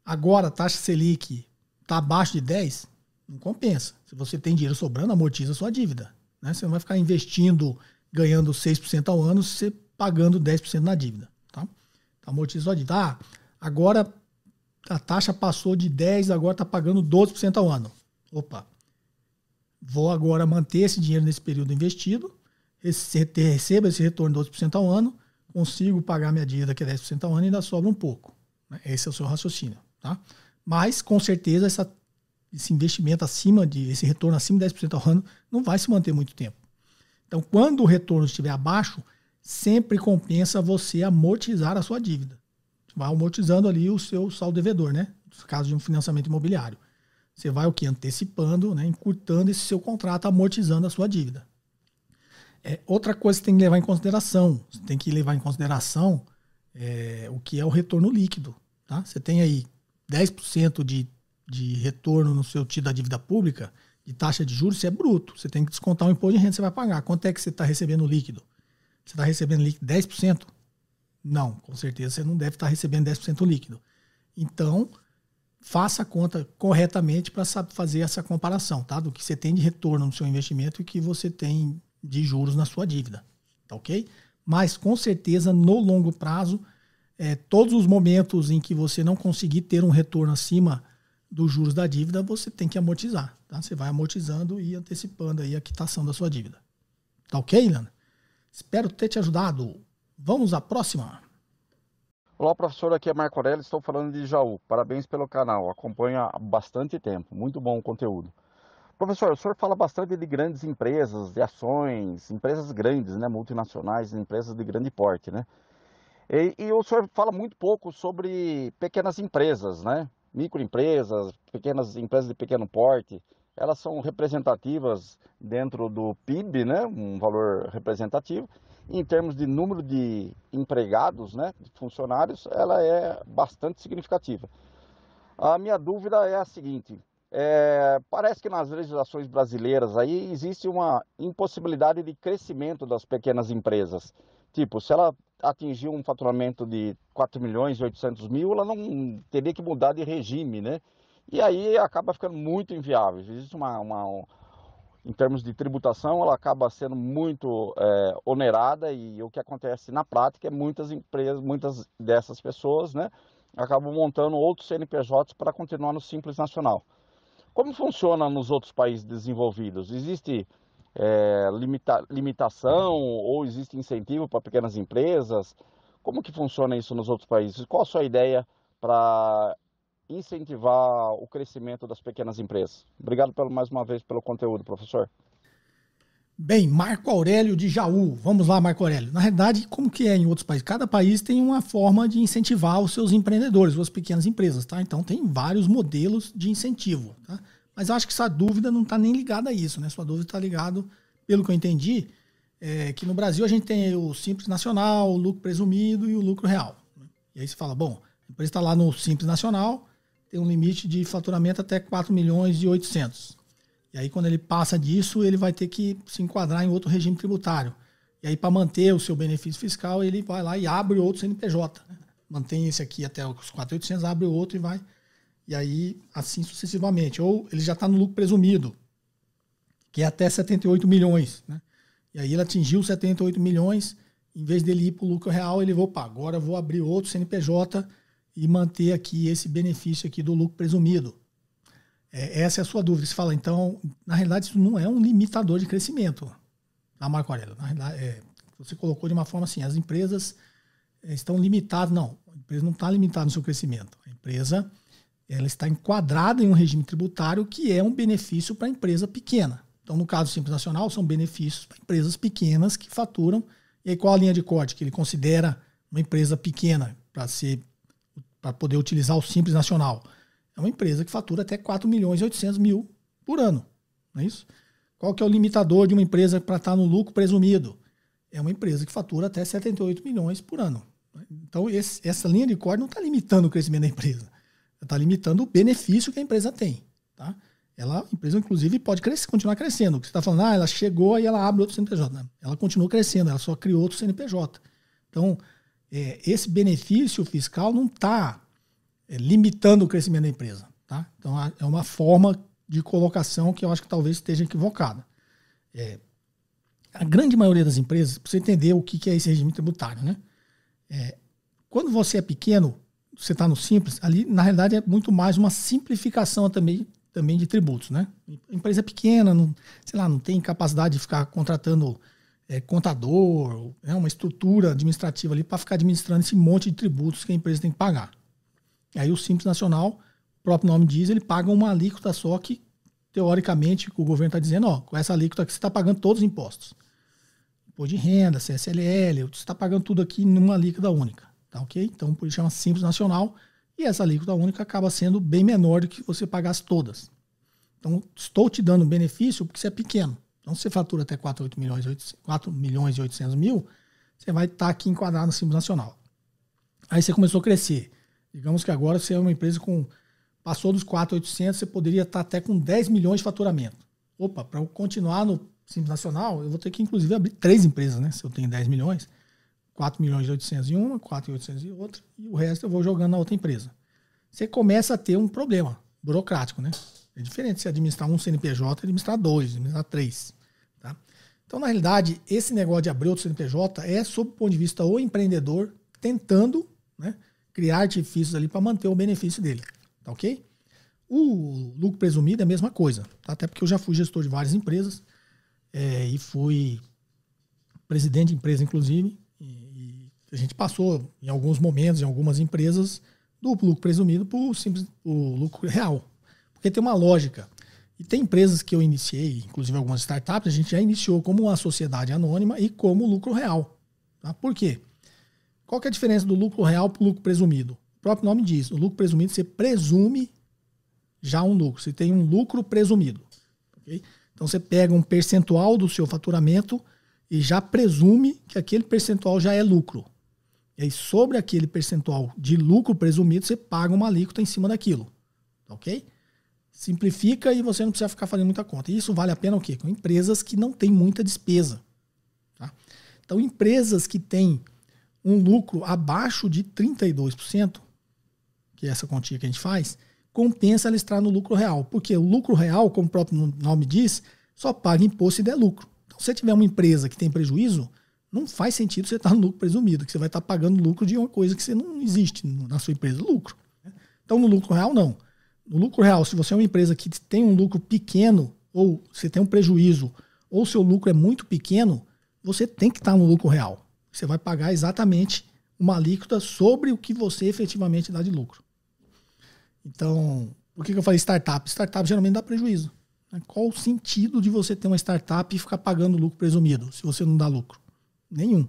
Agora a taxa Selic está abaixo de 10, não compensa. Se você tem dinheiro sobrando, amortiza sua dívida. Né? Você não vai ficar investindo, ganhando 6% ao ano, você pagando 10% na dívida. Tá? Então, amortiza sua dívida. Ah, agora a taxa passou de 10, agora está pagando 12% ao ano. Opa, vou agora manter esse dinheiro nesse período investido, receba esse retorno de 12% ao ano, consigo pagar minha dívida que é 10% ao ano e ainda sobra um pouco. Né? Esse é o seu raciocínio. Tá? Mas, com certeza, essa, esse investimento acima de, esse retorno acima de 10% ao ano não vai se manter muito tempo. Então, quando o retorno estiver abaixo, sempre compensa você amortizar a sua dívida. Vai amortizando ali o seu saldo devedor, né? No caso de um financiamento imobiliário. Você vai o que? Antecipando, né? encurtando esse seu contrato, amortizando a sua dívida. É, outra coisa que tem que levar em consideração, você tem que levar em consideração é, o que é o retorno líquido. Tá? Você tem aí 10% de, de retorno no seu título da dívida pública, de taxa de juros, isso é bruto. Você tem que descontar o imposto de renda que você vai pagar. Quanto é que você está recebendo líquido? Você está recebendo líquido 10%? Não, com certeza você não deve estar tá recebendo 10% líquido. Então, faça a conta corretamente para fazer essa comparação, tá? Do que você tem de retorno no seu investimento e que você tem de juros na sua dívida, tá ok? Mas com certeza no longo prazo, é, todos os momentos em que você não conseguir ter um retorno acima dos juros da dívida, você tem que amortizar, tá? Você vai amortizando e antecipando aí a quitação da sua dívida, tá ok, Lana? Espero ter te ajudado. Vamos à próxima. Olá, professor. Aqui é Marco Aurélio, estou falando de Jaú. Parabéns pelo canal, acompanho há bastante tempo. Muito bom o conteúdo. Professor, o senhor fala bastante de grandes empresas, de ações, empresas grandes, né, multinacionais, empresas de grande porte, né? E, e o senhor fala muito pouco sobre pequenas empresas, né? Microempresas, pequenas empresas de pequeno porte. Elas são representativas dentro do PIB, né? Um valor representativo em termos de número de empregados, né, de funcionários, ela é bastante significativa. A minha dúvida é a seguinte: é, parece que nas legislações brasileiras aí existe uma impossibilidade de crescimento das pequenas empresas. Tipo, se ela atingir um faturamento de 4 milhões e 800 mil, ela não teria que mudar de regime, né? E aí acaba ficando muito inviável. Existe uma, uma em termos de tributação, ela acaba sendo muito é, onerada e o que acontece na prática é muitas empresas, muitas dessas pessoas, né, acabam montando outros CNPJs para continuar no Simples Nacional. Como funciona nos outros países desenvolvidos? Existe é, limita, limitação ou existe incentivo para pequenas empresas? Como que funciona isso nos outros países? Qual a sua ideia para incentivar o crescimento das pequenas empresas. Obrigado pelo, mais uma vez pelo conteúdo, professor. Bem, Marco Aurélio de Jaú. Vamos lá, Marco Aurélio. Na realidade, como que é em outros países? Cada país tem uma forma de incentivar os seus empreendedores, as pequenas empresas, tá? Então tem vários modelos de incentivo, tá? Mas eu acho que sua dúvida não está nem ligada a isso, né? Sua dúvida está ligada, pelo que eu entendi, é que no Brasil a gente tem o Simples Nacional, o lucro presumido e o lucro real. Né? E aí você fala, bom, a empresa está lá no Simples Nacional, tem um limite de faturamento até 4 milhões e 800. E aí, quando ele passa disso, ele vai ter que se enquadrar em outro regime tributário. E aí, para manter o seu benefício fiscal, ele vai lá e abre outro CNPJ. Né? Mantém esse aqui até os 4.800, abre outro e vai. E aí, assim sucessivamente. Ou ele já está no lucro presumido, que é até 78 milhões. Né? E aí ele atingiu 78 milhões em vez dele ir para o lucro real, ele, opa, agora vou abrir outro CNPJ e manter aqui esse benefício aqui do lucro presumido. É, essa é a sua dúvida. Você fala, então, na realidade, isso não é um limitador de crescimento, tá, Marco Aurélio? Na realidade, é, você colocou de uma forma assim, as empresas é, estão limitadas. Não, a empresa não está limitada no seu crescimento. A empresa ela está enquadrada em um regime tributário que é um benefício para a empresa pequena. Então, no caso do Simples Nacional, são benefícios para empresas pequenas que faturam. E aí, qual a linha de corte que ele considera uma empresa pequena para ser para poder utilizar o Simples Nacional? É uma empresa que fatura até 4 milhões e 800 mil por ano. Não é isso? Qual que é o limitador de uma empresa para estar no lucro presumido? É uma empresa que fatura até 78 milhões por ano. Então, esse, essa linha de corte não está limitando o crescimento da empresa. Está limitando o benefício que a empresa tem. Tá? Ela, a empresa, inclusive, pode crescer, continuar crescendo. O que você está falando, ah, ela chegou e ela abre outro CNPJ. Não, ela continua crescendo, ela só criou outro CNPJ. Então, é, esse benefício fiscal não está limitando o crescimento da empresa. Tá? Então, é uma forma de colocação que eu acho que talvez esteja equivocada. É, a grande maioria das empresas, para você entender o que é esse regime tributário, né? É, quando você é pequeno, você está no simples, ali na realidade é muito mais uma simplificação também, também de tributos, né? Empresa é pequena, não, sei lá, não tem capacidade de ficar contratando é, contador, é uma estrutura administrativa ali para ficar administrando esse monte de tributos que a empresa tem que pagar. Aí o Simples Nacional, o próprio nome diz, ele paga uma alíquota só que, teoricamente, o governo está dizendo, ó, com essa alíquota aqui você está pagando todos os impostos. Imposto de renda, CSLL, você está pagando tudo aqui numa alíquota única. Tá ok? Então, por isso chama Simples Nacional. E essa alíquota única acaba sendo bem menor do que você pagasse todas. Então, estou te dando benefício porque você é pequeno. Então, se você fatura até 4, 8 milhões, 8, 4 milhões e 800 mil, você vai estar tá aqui enquadrado no Simples Nacional. Aí você começou a crescer. Digamos que agora você é uma empresa com. Passou dos 4,800, você poderia estar até com 10 milhões de faturamento. Opa, para eu continuar no Simples Nacional, eu vou ter que, inclusive, abrir três empresas, né? Se eu tenho 10 milhões, 4 milhões e 800 em uma, 4 e 800 em outra, e o resto eu vou jogando na outra empresa. Você começa a ter um problema burocrático, né? É diferente se administrar um CNPJ administrar dois, administrar três. Tá? Então, na realidade, esse negócio de abrir outro CNPJ é, sob o ponto de vista o empreendedor tentando né, criar artifícios ali para manter o benefício dele. Tá ok? O lucro presumido é a mesma coisa, tá? até porque eu já fui gestor de várias empresas é, e fui presidente de empresa, inclusive, e, e, a gente passou em alguns momentos, em algumas empresas, do lucro presumido para o simples o lucro real. Porque tem uma lógica. E tem empresas que eu iniciei, inclusive algumas startups, a gente já iniciou como uma sociedade anônima e como lucro real. Tá? Por quê? Qual que é a diferença do lucro real para o lucro presumido? O próprio nome diz, o lucro presumido você presume já um lucro, você tem um lucro presumido. Okay? Então você pega um percentual do seu faturamento e já presume que aquele percentual já é lucro. E aí sobre aquele percentual de lucro presumido, você paga uma alíquota em cima daquilo. Ok? Simplifica e você não precisa ficar fazendo muita conta. E isso vale a pena o quê? Com empresas que não têm muita despesa. Tá? Então, empresas que têm um lucro abaixo de 32%, que é essa quantia que a gente faz, compensa ela estar no lucro real. Porque o lucro real, como o próprio nome diz, só paga imposto se der lucro. Então, se você tiver uma empresa que tem prejuízo, não faz sentido você estar no lucro presumido, que você vai estar pagando lucro de uma coisa que você não existe na sua empresa, lucro. Né? Então, no lucro real, não. No lucro real, se você é uma empresa que tem um lucro pequeno, ou você tem um prejuízo, ou seu lucro é muito pequeno, você tem que estar no lucro real. Você vai pagar exatamente uma alíquota sobre o que você efetivamente dá de lucro. Então, por que, eu falei startup? Startup geralmente dá prejuízo. Né? Qual o sentido de você ter uma startup e ficar pagando lucro presumido, se você não dá lucro? Nenhum.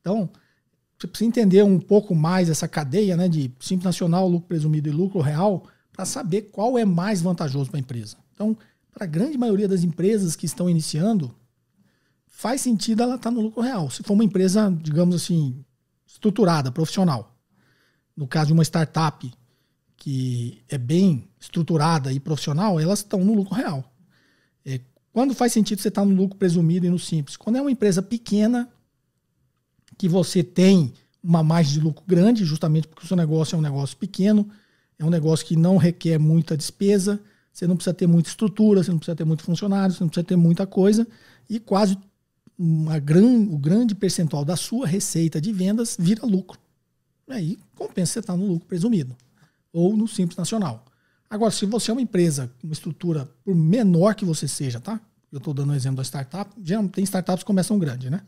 Então, você precisa entender um pouco mais essa cadeia né, de simples nacional, lucro presumido e lucro real, para saber qual é mais vantajoso para a empresa. Então, para a grande maioria das empresas que estão iniciando, faz sentido ela estar tá no lucro real. Se for uma empresa, digamos assim, estruturada, profissional. No caso de uma startup que é bem estruturada e profissional, elas estão no lucro real. É, quando faz sentido você estar tá no lucro presumido e no simples? Quando é uma empresa pequena, que você tem uma margem de lucro grande, justamente porque o seu negócio é um negócio pequeno, é um negócio que não requer muita despesa, você não precisa ter muita estrutura, você não precisa ter muito funcionário, você não precisa ter muita coisa, e quase uma gran, o grande percentual da sua receita de vendas vira lucro. Aí compensa você estar no lucro presumido ou no Simples Nacional. Agora, se você é uma empresa, uma estrutura, por menor que você seja, tá? Eu estou dando um exemplo da startup. Já tem startups que começam grande, né?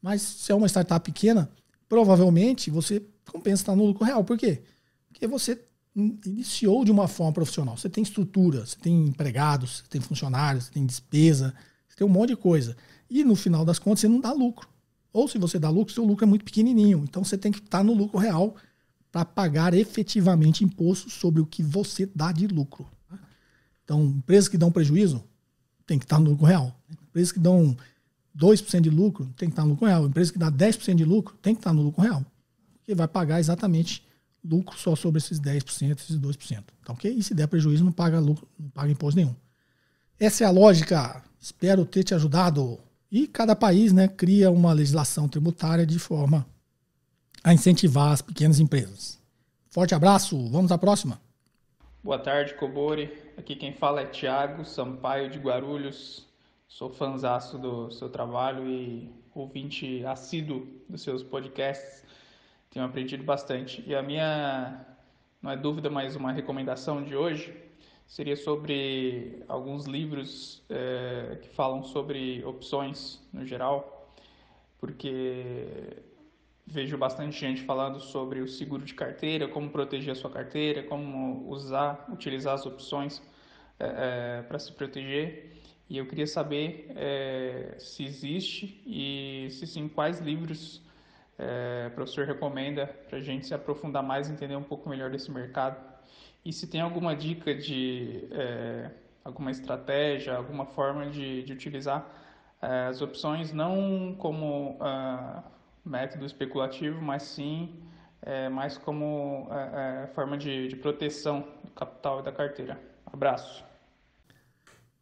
Mas se é uma startup pequena, provavelmente você compensa estar no lucro real. Por quê? Porque você iniciou de uma forma profissional. Você tem estrutura, você tem empregados, você tem funcionários, você tem despesa, você tem um monte de coisa. E no final das contas você não dá lucro. Ou se você dá lucro, seu lucro é muito pequenininho. Então você tem que estar no lucro real para pagar efetivamente imposto sobre o que você dá de lucro. Tá? Então, empresas que dão prejuízo tem que estar no lucro real. Empresas que dão 2% de lucro tem que estar no lucro real. Empresa que dá 10% de lucro tem que estar no lucro real. Porque vai pagar exatamente lucro só sobre esses 10%, esses 2%. Tá ok? E se der prejuízo, não paga lucro, não paga imposto nenhum. Essa é a lógica. Espero ter te ajudado. E cada país né, cria uma legislação tributária de forma a incentivar as pequenas empresas. Forte abraço, vamos à próxima. Boa tarde, Cobori. Aqui quem fala é Tiago Sampaio de Guarulhos. Sou fãzaço do seu trabalho e ouvinte assíduo dos seus podcasts. Tenho aprendido bastante. E a minha, não é dúvida, mas uma recomendação de hoje seria sobre alguns livros é, que falam sobre opções no geral, porque vejo bastante gente falando sobre o seguro de carteira, como proteger a sua carteira, como usar, utilizar as opções é, é, para se proteger. E eu queria saber é, se existe e, se sim, quais livros é, o professor recomenda para a gente se aprofundar mais, entender um pouco melhor desse mercado. E se tem alguma dica de é, alguma estratégia, alguma forma de, de utilizar é, as opções, não como uh, método especulativo, mas sim é, mais como é, é, forma de, de proteção do capital e da carteira. Abraço.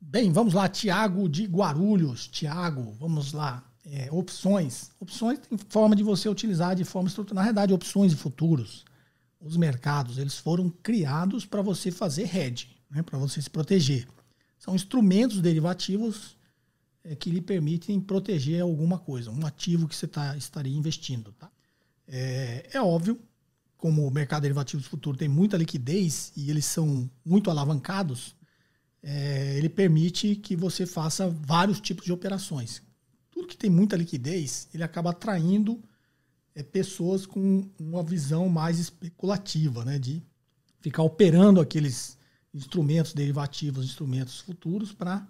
Bem, vamos lá, Tiago de Guarulhos. Tiago, vamos lá. É, opções. Opções tem forma de você utilizar de forma estruturada. Na realidade, opções e futuros, os mercados, eles foram criados para você fazer hedge, né, para você se proteger. São instrumentos derivativos é, que lhe permitem proteger alguma coisa, um ativo que você tá, estaria investindo. Tá? É, é óbvio, como o mercado de derivativos futuro tem muita liquidez e eles são muito alavancados, é, ele permite que você faça vários tipos de operações. Tudo que tem muita liquidez, ele acaba atraindo é, pessoas com uma visão mais especulativa, né, de ficar operando aqueles instrumentos derivativos, instrumentos futuros para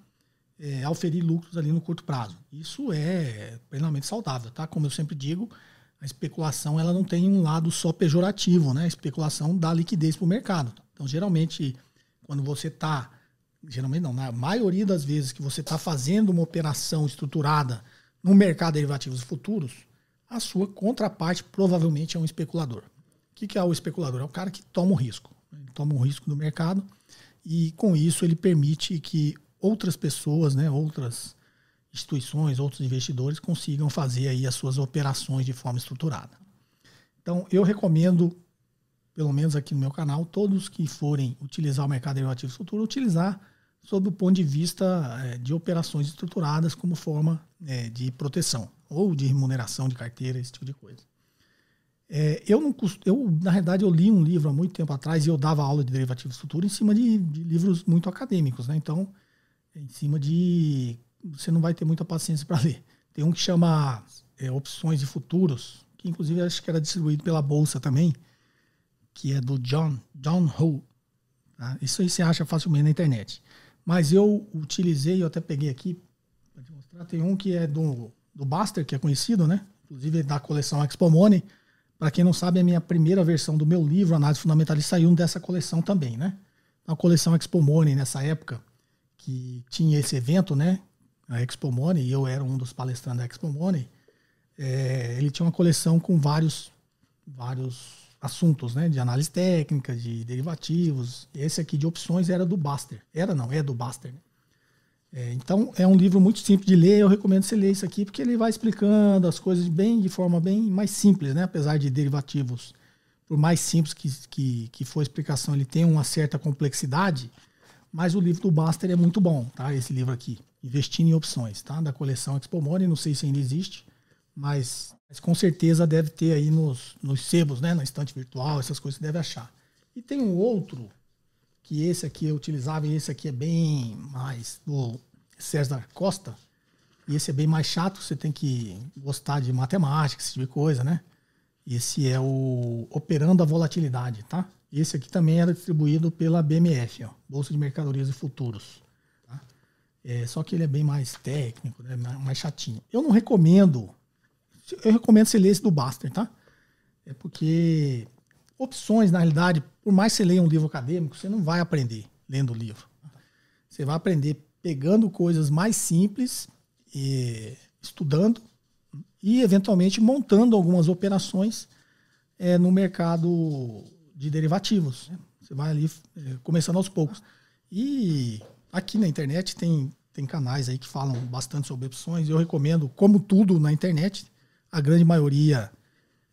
é, auferir lucros ali no curto prazo. Isso é plenamente saudável, tá? Como eu sempre digo, a especulação ela não tem um lado só pejorativo, né? A especulação dá liquidez para o mercado. Então, geralmente, quando você está, geralmente não, na maioria das vezes que você está fazendo uma operação estruturada no mercado de derivativos futuros, a sua contraparte provavelmente é um especulador. O que, é o especulador? É o cara que toma o risco. Ele toma o risco do mercado e, com isso, ele permite que outras pessoas, né, outras instituições, outros investidores consigam fazer aí as suas operações de forma estruturada. Então, eu recomendo, pelo menos aqui no meu canal, todos que forem utilizar o mercado de futuro, utilizar sob o ponto de vista é, de operações estruturadas como forma é, de proteção ou de remuneração de carteira, esse tipo de coisa. É, eu não eu na realidade eu li um livro há muito tempo atrás e eu dava aula de derivativos futuros em cima de, de livros muito acadêmicos, né? Então em cima de. Você não vai ter muita paciência para ler. Tem um que chama é, Opções de Futuros, que inclusive acho que era distribuído pela Bolsa também, que é do John, John Ho. Tá? Isso aí você acha facilmente na internet. Mas eu utilizei, eu até peguei aqui para te mostrar. Tem um que é do, do Buster, que é conhecido, né? Inclusive da coleção Expo Money. Para quem não sabe, a minha primeira versão do meu livro, Análise Fundamentalista, saiu dessa coleção também, né? A coleção Expo Money, nessa época, que tinha esse evento, né? A Expo Money, e eu era um dos palestrantes da Expo Money. É, ele tinha uma coleção com vários, vários assuntos, né? De análise técnica, de derivativos. Esse aqui de opções era do Baster. Era não, é do Baster. Né? É, então é um livro muito simples de ler. Eu recomendo você ler isso aqui porque ele vai explicando as coisas bem de forma bem mais simples, né? Apesar de derivativos, por mais simples que, que, que for a explicação, ele tem uma certa complexidade. Mas o livro do Baster é muito bom, tá? Esse livro aqui. investindo em opções, tá? Da coleção Expo Money, não sei se ainda existe, mas, mas com certeza deve ter aí nos, nos sebos, né? Na estante virtual, essas coisas você deve achar. E tem um outro, que esse aqui eu utilizava, e esse aqui é bem mais do César Costa, e esse é bem mais chato, você tem que gostar de matemática, esse tipo de coisa, né? Esse é o Operando a Volatilidade, tá? Esse aqui também era distribuído pela BMF, ó, Bolsa de Mercadorias e Futuros. Tá? É, só que ele é bem mais técnico, né, mais chatinho. Eu não recomendo, eu recomendo você ler esse do Baster, tá? É porque opções, na realidade, por mais que você leia um livro acadêmico, você não vai aprender lendo o livro. Você vai aprender pegando coisas mais simples, e estudando e, eventualmente, montando algumas operações é, no mercado de derivativos. Você vai ali é, começando aos poucos. E aqui na internet tem, tem canais aí que falam bastante sobre opções. Eu recomendo, como tudo na internet, a grande maioria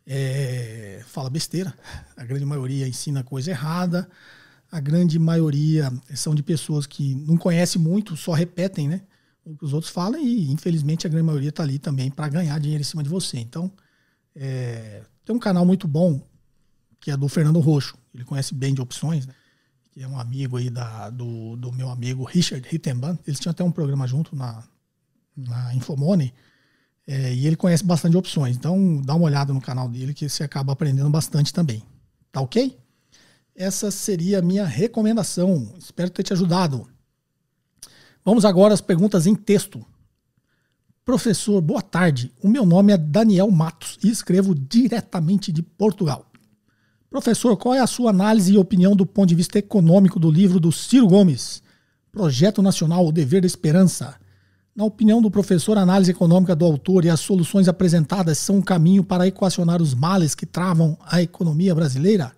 é, fala besteira, a grande maioria ensina coisa errada, a grande maioria são de pessoas que não conhecem muito, só repetem né, o que os outros falam e, infelizmente, a grande maioria está ali também para ganhar dinheiro em cima de você. Então, é, tem um canal muito bom que é do Fernando Roxo. Ele conhece bem de opções, né? que é um amigo aí da, do, do meu amigo Richard Rittenban. Eles tinham até um programa junto na, na Infomoney. É, e ele conhece bastante opções. Então, dá uma olhada no canal dele que você acaba aprendendo bastante também. Tá ok? Essa seria a minha recomendação. Espero ter te ajudado. Vamos agora às perguntas em texto. Professor, boa tarde. O meu nome é Daniel Matos e escrevo diretamente de Portugal. Professor, qual é a sua análise e opinião do ponto de vista econômico do livro do Ciro Gomes, Projeto Nacional O Dever da Esperança? Na opinião do professor, a análise econômica do autor e as soluções apresentadas são um caminho para equacionar os males que travam a economia brasileira?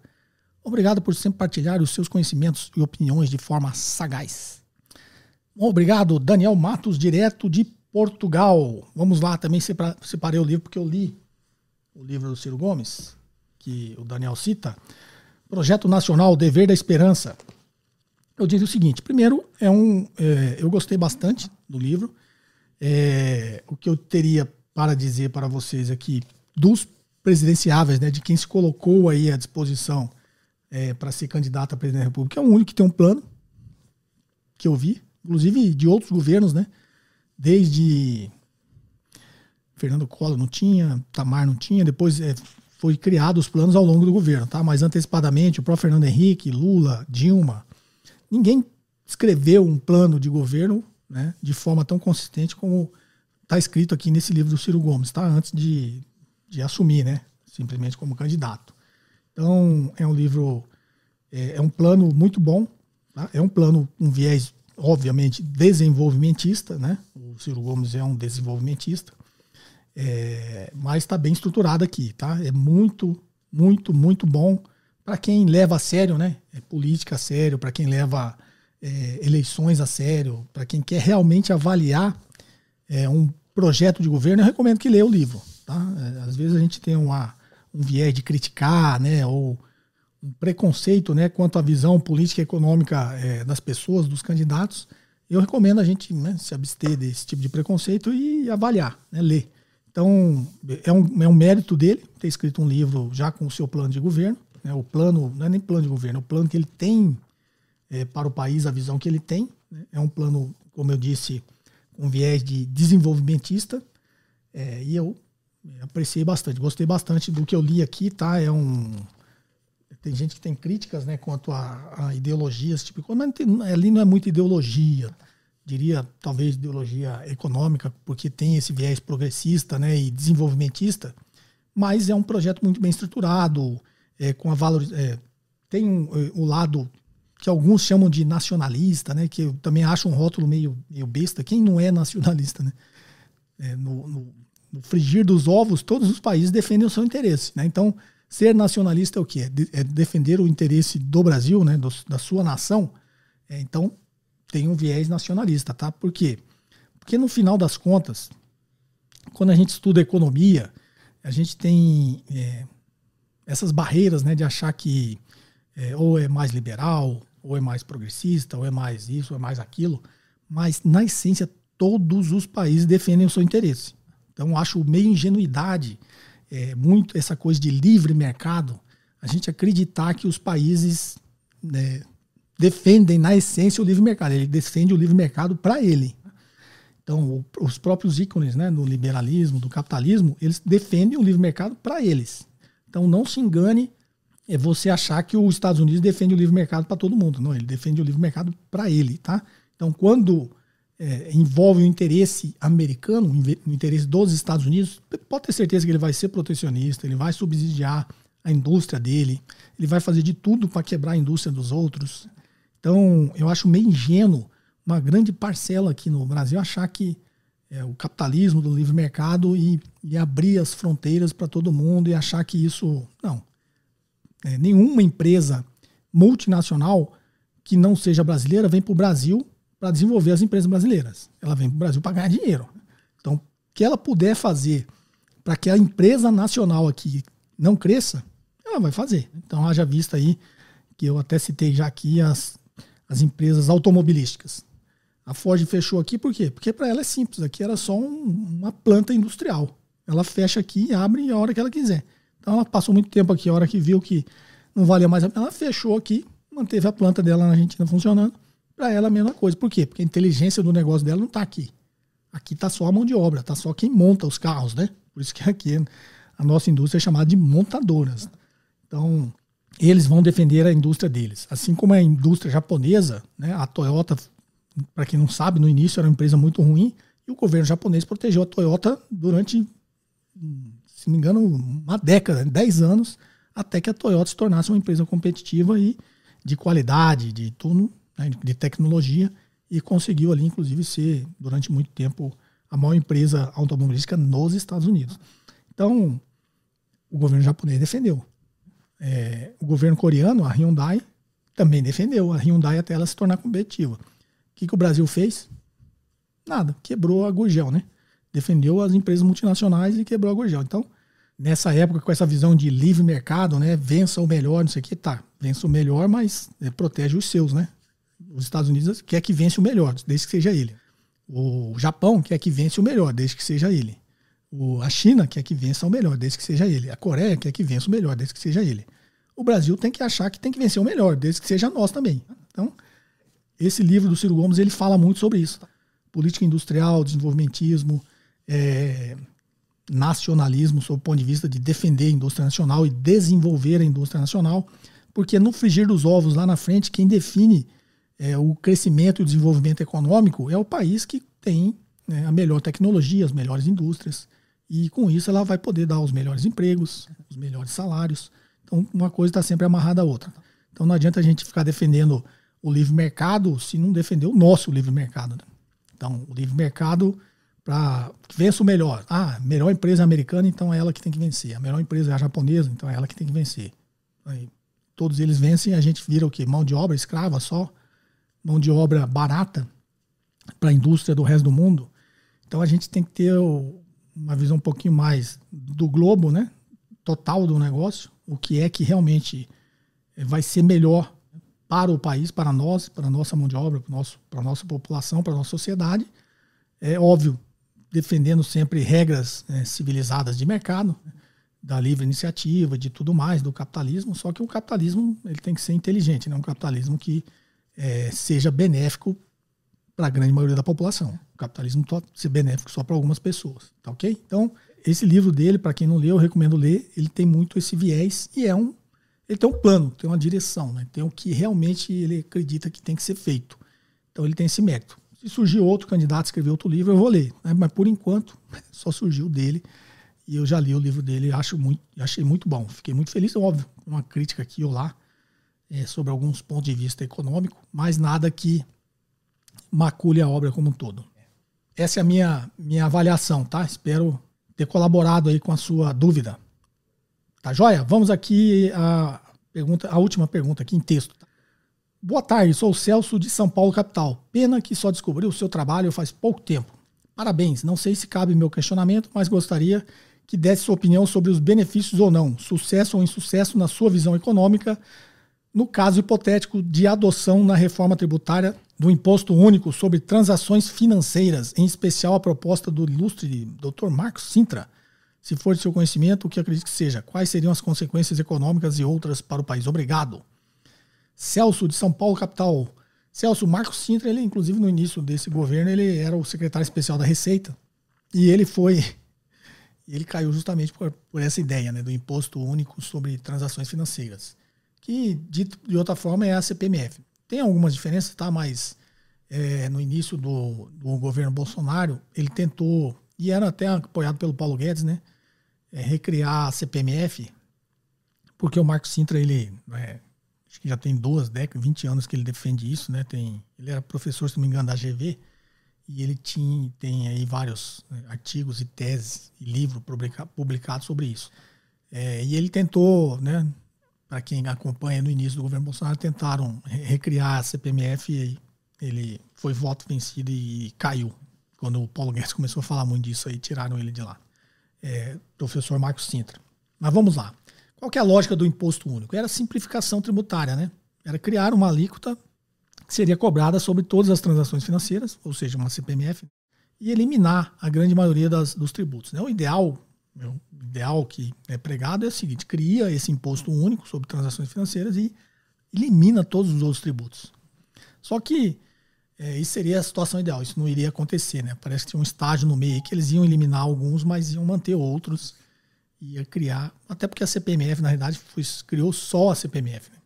Obrigado por sempre partilhar os seus conhecimentos e opiniões de forma sagaz. Obrigado, Daniel Matos, direto de Portugal. Vamos lá, também separei o livro porque eu li o livro do Ciro Gomes que o Daniel cita, Projeto Nacional Dever da Esperança. Eu diria o seguinte: primeiro, é um, é, eu gostei bastante do livro. É, o que eu teria para dizer para vocês aqui dos presidenciáveis, né, de quem se colocou aí à disposição é, para ser candidato a presidente da República, é o único que tem um plano que eu vi, inclusive de outros governos, né? Desde Fernando Collor não tinha, Tamar não tinha, depois é, foi criado os planos ao longo do governo, tá? Mas antecipadamente, o próprio Fernando Henrique, Lula, Dilma, ninguém escreveu um plano de governo né, de forma tão consistente como está escrito aqui nesse livro do Ciro Gomes, tá? Antes de, de assumir, né? Simplesmente como candidato. Então, é um livro, é, é um plano muito bom, tá? É um plano, um viés, obviamente, desenvolvimentista, né? O Ciro Gomes é um desenvolvimentista. É, mas está bem estruturado aqui, tá? É muito, muito, muito bom para quem leva a sério, né? É política a sério, para quem leva é, eleições a sério, para quem quer realmente avaliar é, um projeto de governo, eu recomendo que leia o livro, tá? É, às vezes a gente tem uma, um viés de criticar, né? Ou um preconceito, né? Quanto à visão política e econômica é, das pessoas, dos candidatos. Eu recomendo a gente né, se abster desse tipo de preconceito e avaliar, né? Ler. Então, é um, é um mérito dele ter escrito um livro já com o seu plano de governo. Né? O plano, não é nem plano de governo, é o plano que ele tem é, para o país, a visão que ele tem. Né? É um plano, como eu disse, com viés de desenvolvimentista. É, e eu apreciei bastante, gostei bastante do que eu li aqui, tá? É um. Tem gente que tem críticas né, quanto a, a ideologias, tipo, mas tem, ali não é muita ideologia diria talvez ideologia econômica, porque tem esse viés progressista né, e desenvolvimentista, mas é um projeto muito bem estruturado, é, com a valor, é, tem um, é, o lado que alguns chamam de nacionalista, né, que eu também acho um rótulo meio, meio besta. Quem não é nacionalista? Né? É, no, no, no, frigir dos ovos, todos os países defendem o seu interesse. Né? Então, ser nacionalista é o quê? É, é defender o interesse do Brasil, né, do, da sua nação. É, então, tem um viés nacionalista, tá? Por quê? Porque no final das contas, quando a gente estuda economia, a gente tem é, essas barreiras né, de achar que é, ou é mais liberal, ou é mais progressista, ou é mais isso, ou é mais aquilo. Mas, na essência, todos os países defendem o seu interesse. Então, acho meio ingenuidade, é, muito essa coisa de livre mercado, a gente acreditar que os países né, defendem, na essência, o livre mercado. Ele defende o livre mercado para ele. Então, os próprios ícones né, do liberalismo, do capitalismo, eles defendem o livre mercado para eles. Então, não se engane é você achar que os Estados Unidos defende o livre mercado para todo mundo. Não, ele defende o livre mercado para ele, tá? Então, quando é, envolve o interesse americano, o interesse dos Estados Unidos, pode ter certeza que ele vai ser protecionista, ele vai subsidiar a indústria dele, ele vai fazer de tudo para quebrar a indústria dos outros. Então, eu acho meio ingênuo uma grande parcela aqui no Brasil achar que é, o capitalismo do livre mercado e, e abrir as fronteiras para todo mundo e achar que isso. Não é, nenhuma empresa multinacional que não seja brasileira vem para o Brasil para desenvolver as empresas brasileiras. Ela vem para o Brasil para ganhar dinheiro. Então, o que ela puder fazer para que a empresa nacional aqui não cresça, ela vai fazer. Então, haja vista aí, que eu até citei já aqui, as, as empresas automobilísticas. A Ford fechou aqui por quê? Porque para ela é simples. Aqui era só um, uma planta industrial. Ela fecha aqui e abre a hora que ela quiser. Então ela passou muito tempo aqui, a hora que viu que não valia mais a pena, ela fechou aqui, manteve a planta dela na Argentina funcionando. Para ela a mesma coisa. Por quê? Porque a inteligência do negócio dela não está aqui. Aqui está só a mão de obra, está só quem monta os carros, né? Por isso que aqui a nossa indústria é chamada de montadoras. Então, eles vão defender a indústria deles. Assim como a indústria japonesa, né? A Toyota, para quem não sabe, no início era uma empresa muito ruim e o governo japonês protegeu a Toyota durante se não me engano, uma década, 10 anos, até que a Toyota se tornasse uma empresa competitiva e de qualidade, de tudo, né, de tecnologia, e conseguiu ali, inclusive, ser, durante muito tempo, a maior empresa automobilística nos Estados Unidos. Então, o governo japonês defendeu. É, o governo coreano, a Hyundai, também defendeu a Hyundai até ela se tornar competitiva. O que, que o Brasil fez? Nada, quebrou a Gurgel, né? Defendeu as empresas multinacionais e quebrou a Gurgel. Então, nessa época, com essa visão de livre mercado, né, vença o melhor, não sei o que, tá, vença o melhor, mas é, protege os seus, né? Os Estados Unidos quer que vence o melhor, desde que seja ele. O Japão quer que vence o melhor, desde que seja ele. O, a China quer que vença o melhor, desde que seja ele. A Coreia quer que vença o melhor, desde que seja ele. O Brasil tem que achar que tem que vencer o melhor, desde que seja nós também. Então, esse livro do Ciro Gomes, ele fala muito sobre isso. Tá? Política industrial, desenvolvimentismo, é, nacionalismo sob o ponto de vista de defender a indústria nacional e desenvolver a indústria nacional, porque no frigir dos ovos lá na frente, quem define é, o crescimento e o desenvolvimento econômico é o país que tem né, a melhor tecnologia, as melhores indústrias, e com isso ela vai poder dar os melhores empregos, os melhores salários. Então, uma coisa está sempre amarrada à outra. Então, não adianta a gente ficar defendendo o livre mercado se não defender o nosso livre mercado. Né? Então, o livre mercado para vença o melhor. Ah, melhor empresa americana, então é ela que tem que vencer. A melhor empresa é a japonesa, então é ela que tem que vencer. Aí, todos eles vencem, a gente vira o quê? Mão de obra escrava só, mão de obra barata para a indústria do resto do mundo. Então a gente tem que ter uma visão um pouquinho mais do globo, né? Total do negócio, o que é que realmente vai ser melhor para o país, para nós, para a nossa mão de obra, para, nosso, para a nossa população, para a nossa sociedade. É óbvio, defendendo sempre regras é, civilizadas de mercado, da livre iniciativa, de tudo mais, do capitalismo. Só que o capitalismo ele tem que ser inteligente, né? um capitalismo que é, seja benéfico para a grande maioria da população. O capitalismo pode ser benéfico só para algumas pessoas, tá ok? Então, esse livro dele, para quem não leu, eu recomendo ler. Ele tem muito esse viés e é um, ele tem um plano, tem uma direção, né? tem o que realmente ele acredita que tem que ser feito. Então, ele tem esse mérito. Se surgir outro candidato escrever outro livro, eu vou ler. Né? Mas por enquanto, só surgiu dele. E eu já li o livro dele, acho muito, achei muito bom. Fiquei muito feliz, óbvio, uma crítica aqui ou lá é, sobre alguns pontos de vista econômico, mas nada que macule a obra como um todo. Essa é a minha, minha avaliação, tá? Espero ter colaborado aí com a sua dúvida. Tá joia? Vamos aqui a pergunta, a última pergunta aqui em texto. Boa tarde, sou o Celso de São Paulo, capital. Pena que só descobri o seu trabalho faz pouco tempo. Parabéns, não sei se cabe meu questionamento, mas gostaria que desse sua opinião sobre os benefícios ou não, sucesso ou insucesso na sua visão econômica no caso hipotético de adoção na reforma tributária do imposto único sobre transações financeiras, em especial a proposta do ilustre Dr. Marcos Sintra. Se for de seu conhecimento, o que acredito que seja, quais seriam as consequências econômicas e outras para o país? Obrigado. Celso, de São Paulo, capital. Celso, Marcos Sintra, ele, inclusive, no início desse governo, ele era o secretário especial da Receita. E ele foi. Ele caiu justamente por, por essa ideia né, do imposto único sobre transações financeiras. Que, dito de outra forma, é a CPMF. Tem algumas diferenças, tá? Mas é, no início do, do governo Bolsonaro, ele tentou, e era até apoiado pelo Paulo Guedes, né? É, recriar a CPMF, porque o Marcos Sintra, ele é, acho que já tem duas décadas, 20 anos que ele defende isso, né? Tem, ele era professor, se não me engano, da GV, e ele tinha, tem aí vários né, artigos e teses e livros publicados sobre isso. É, e ele tentou, né, para quem acompanha no início do governo Bolsonaro, tentaram recriar a CPMF e ele foi voto vencido e caiu. Quando o Paulo Guedes começou a falar muito disso aí, tiraram ele de lá. É, professor Marcos Sintra. Mas vamos lá. Qual é a lógica do imposto único? Era simplificação tributária, né? Era criar uma alíquota que seria cobrada sobre todas as transações financeiras, ou seja, uma CPMF, e eliminar a grande maioria das, dos tributos. Né? O ideal o ideal que é pregado é o seguinte: cria esse imposto único sobre transações financeiras e elimina todos os outros tributos. Só que é, isso seria a situação ideal, isso não iria acontecer, né? Parece que tinha um estágio no meio que eles iam eliminar alguns, mas iam manter outros, ia criar, até porque a CPMF, na realidade, foi, criou só a CPMF, né?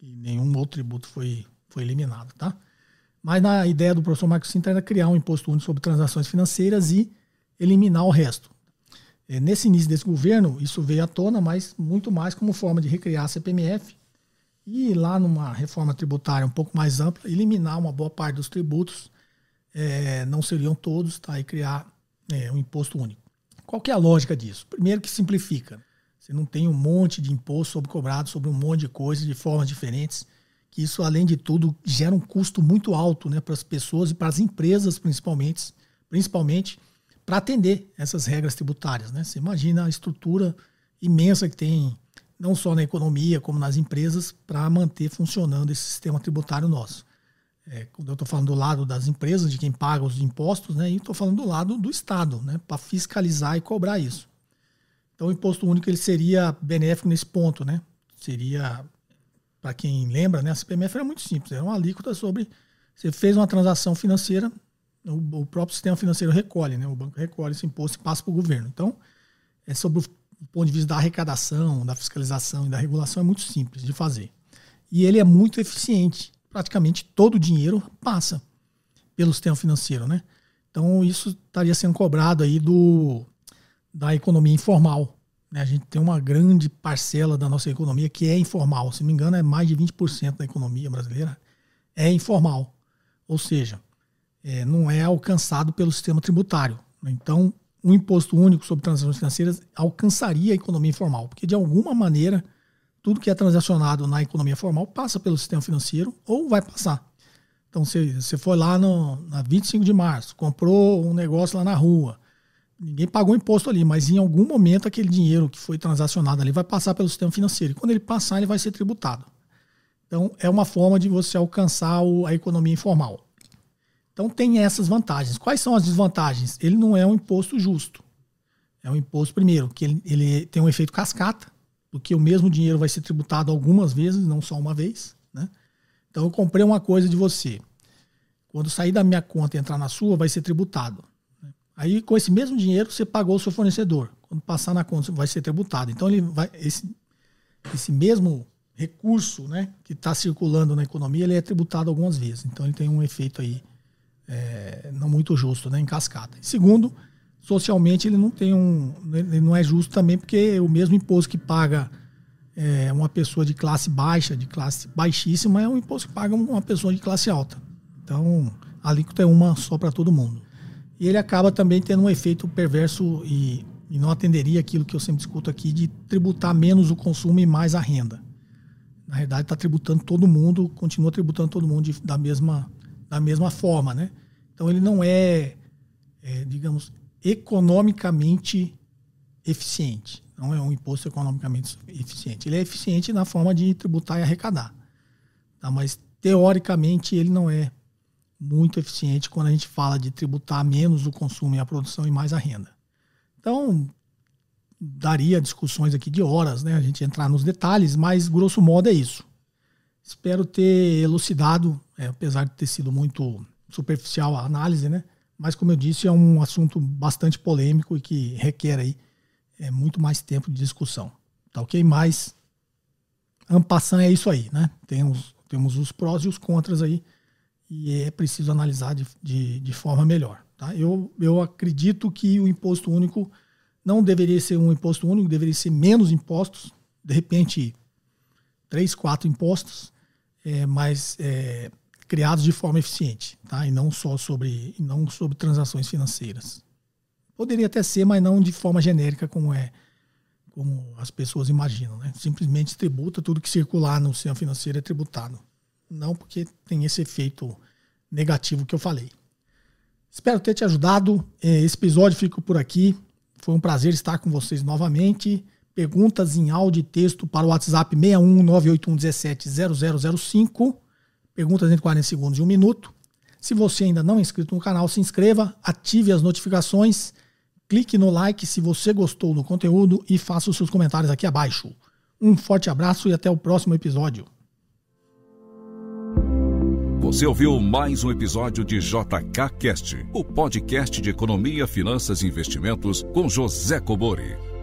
e nenhum outro tributo foi, foi eliminado, tá? Mas na ideia do professor Marcos Sintra era criar um imposto único sobre transações financeiras e eliminar o resto. É, nesse início desse governo, isso veio à tona, mas muito mais como forma de recriar a CPMF e lá numa reforma tributária um pouco mais ampla, eliminar uma boa parte dos tributos, é, não seriam todos, tá? e criar é, um imposto único. Qual que é a lógica disso? Primeiro que simplifica. Você não tem um monte de imposto sobre cobrado sobre um monte de coisas de formas diferentes, que isso, além de tudo, gera um custo muito alto né, para as pessoas e para as empresas, principalmente, principalmente para atender essas regras tributárias. Né? Você imagina a estrutura imensa que tem, não só na economia, como nas empresas, para manter funcionando esse sistema tributário nosso. É, eu estou falando do lado das empresas, de quem paga os impostos, né, e estou falando do lado do Estado, né, para fiscalizar e cobrar isso. Então, o imposto único ele seria benéfico nesse ponto. Né? Seria, para quem lembra, né, a CPMF era muito simples, era uma alíquota sobre. Você fez uma transação financeira, o, o, próprio sistema financeiro recolhe, né? O banco recolhe esse imposto e passa para o governo. Então, é sobre o ponto de vista da arrecadação, da fiscalização e da regulação é muito simples de fazer. E ele é muito eficiente. Praticamente todo o dinheiro passa pelo sistema financeiro, né? Então, isso estaria sendo cobrado aí do, da economia informal. Né? A gente tem uma grande parcela da nossa economia que é informal. Se não me engano, é mais de 20% da economia brasileira é informal. Ou seja, é, não é alcançado pelo sistema tributário. Então, o um imposto único sobre transações financeiras alcançaria a economia informal, porque de alguma maneira tudo que é transacionado na economia formal passa pelo sistema financeiro ou vai passar. Então, você, você foi lá no, na 25 de março, comprou um negócio lá na rua, ninguém pagou imposto ali, mas em algum momento aquele dinheiro que foi transacionado ali vai passar pelo sistema financeiro. E quando ele passar, ele vai ser tributado. Então, é uma forma de você alcançar o, a economia informal. Então tem essas vantagens. Quais são as desvantagens? Ele não é um imposto justo. É um imposto, primeiro, que ele, ele tem um efeito cascata, porque o mesmo dinheiro vai ser tributado algumas vezes, não só uma vez. Né? Então eu comprei uma coisa de você. Quando sair da minha conta e entrar na sua, vai ser tributado. Né? Aí, com esse mesmo dinheiro, você pagou o seu fornecedor. Quando passar na conta, vai ser tributado. Então, ele vai, esse, esse mesmo recurso né, que está circulando na economia, ele é tributado algumas vezes. Então, ele tem um efeito aí é, não muito justo, né, em cascata. Segundo, socialmente ele não tem um, ele não é justo também porque o mesmo imposto que paga é, uma pessoa de classe baixa, de classe baixíssima, é um imposto que paga uma pessoa de classe alta. Então, a alíquota é uma só para todo mundo. E ele acaba também tendo um efeito perverso e, e não atenderia aquilo que eu sempre discuto aqui de tributar menos o consumo e mais a renda. Na verdade, está tributando todo mundo, continua tributando todo mundo de, da mesma da mesma forma, né? Então ele não é, é, digamos, economicamente eficiente. Não é um imposto economicamente eficiente. Ele é eficiente na forma de tributar e arrecadar. tá? mas teoricamente ele não é muito eficiente quando a gente fala de tributar menos o consumo e a produção e mais a renda. Então, daria discussões aqui de horas, né? A gente entrar nos detalhes, mas grosso modo é isso. Espero ter elucidado, é, apesar de ter sido muito superficial a análise, né? Mas como eu disse, é um assunto bastante polêmico e que requer aí é, muito mais tempo de discussão. Tá ok? Mas ampassando é isso aí, né? Temos, temos os prós e os contras aí e é preciso analisar de, de, de forma melhor. Tá? Eu, eu acredito que o imposto único não deveria ser um imposto único, deveria ser menos impostos, de repente três, quatro impostos, é, mas é, criados de forma eficiente, tá? E não só sobre, não sobre transações financeiras. Poderia até ser, mas não de forma genérica como é, como as pessoas imaginam, né? Simplesmente tributa tudo que circular no sistema financeiro é tributado. Não porque tem esse efeito negativo que eu falei. Espero ter te ajudado. É, esse episódio fica por aqui. Foi um prazer estar com vocês novamente. Perguntas em áudio e texto para o WhatsApp 61981170005. Perguntas entre 40 segundos e um minuto. Se você ainda não é inscrito no canal, se inscreva, ative as notificações, clique no like se você gostou do conteúdo e faça os seus comentários aqui abaixo. Um forte abraço e até o próximo episódio. Você ouviu mais um episódio de JK Cast, o podcast de economia, finanças e investimentos com José Cobori.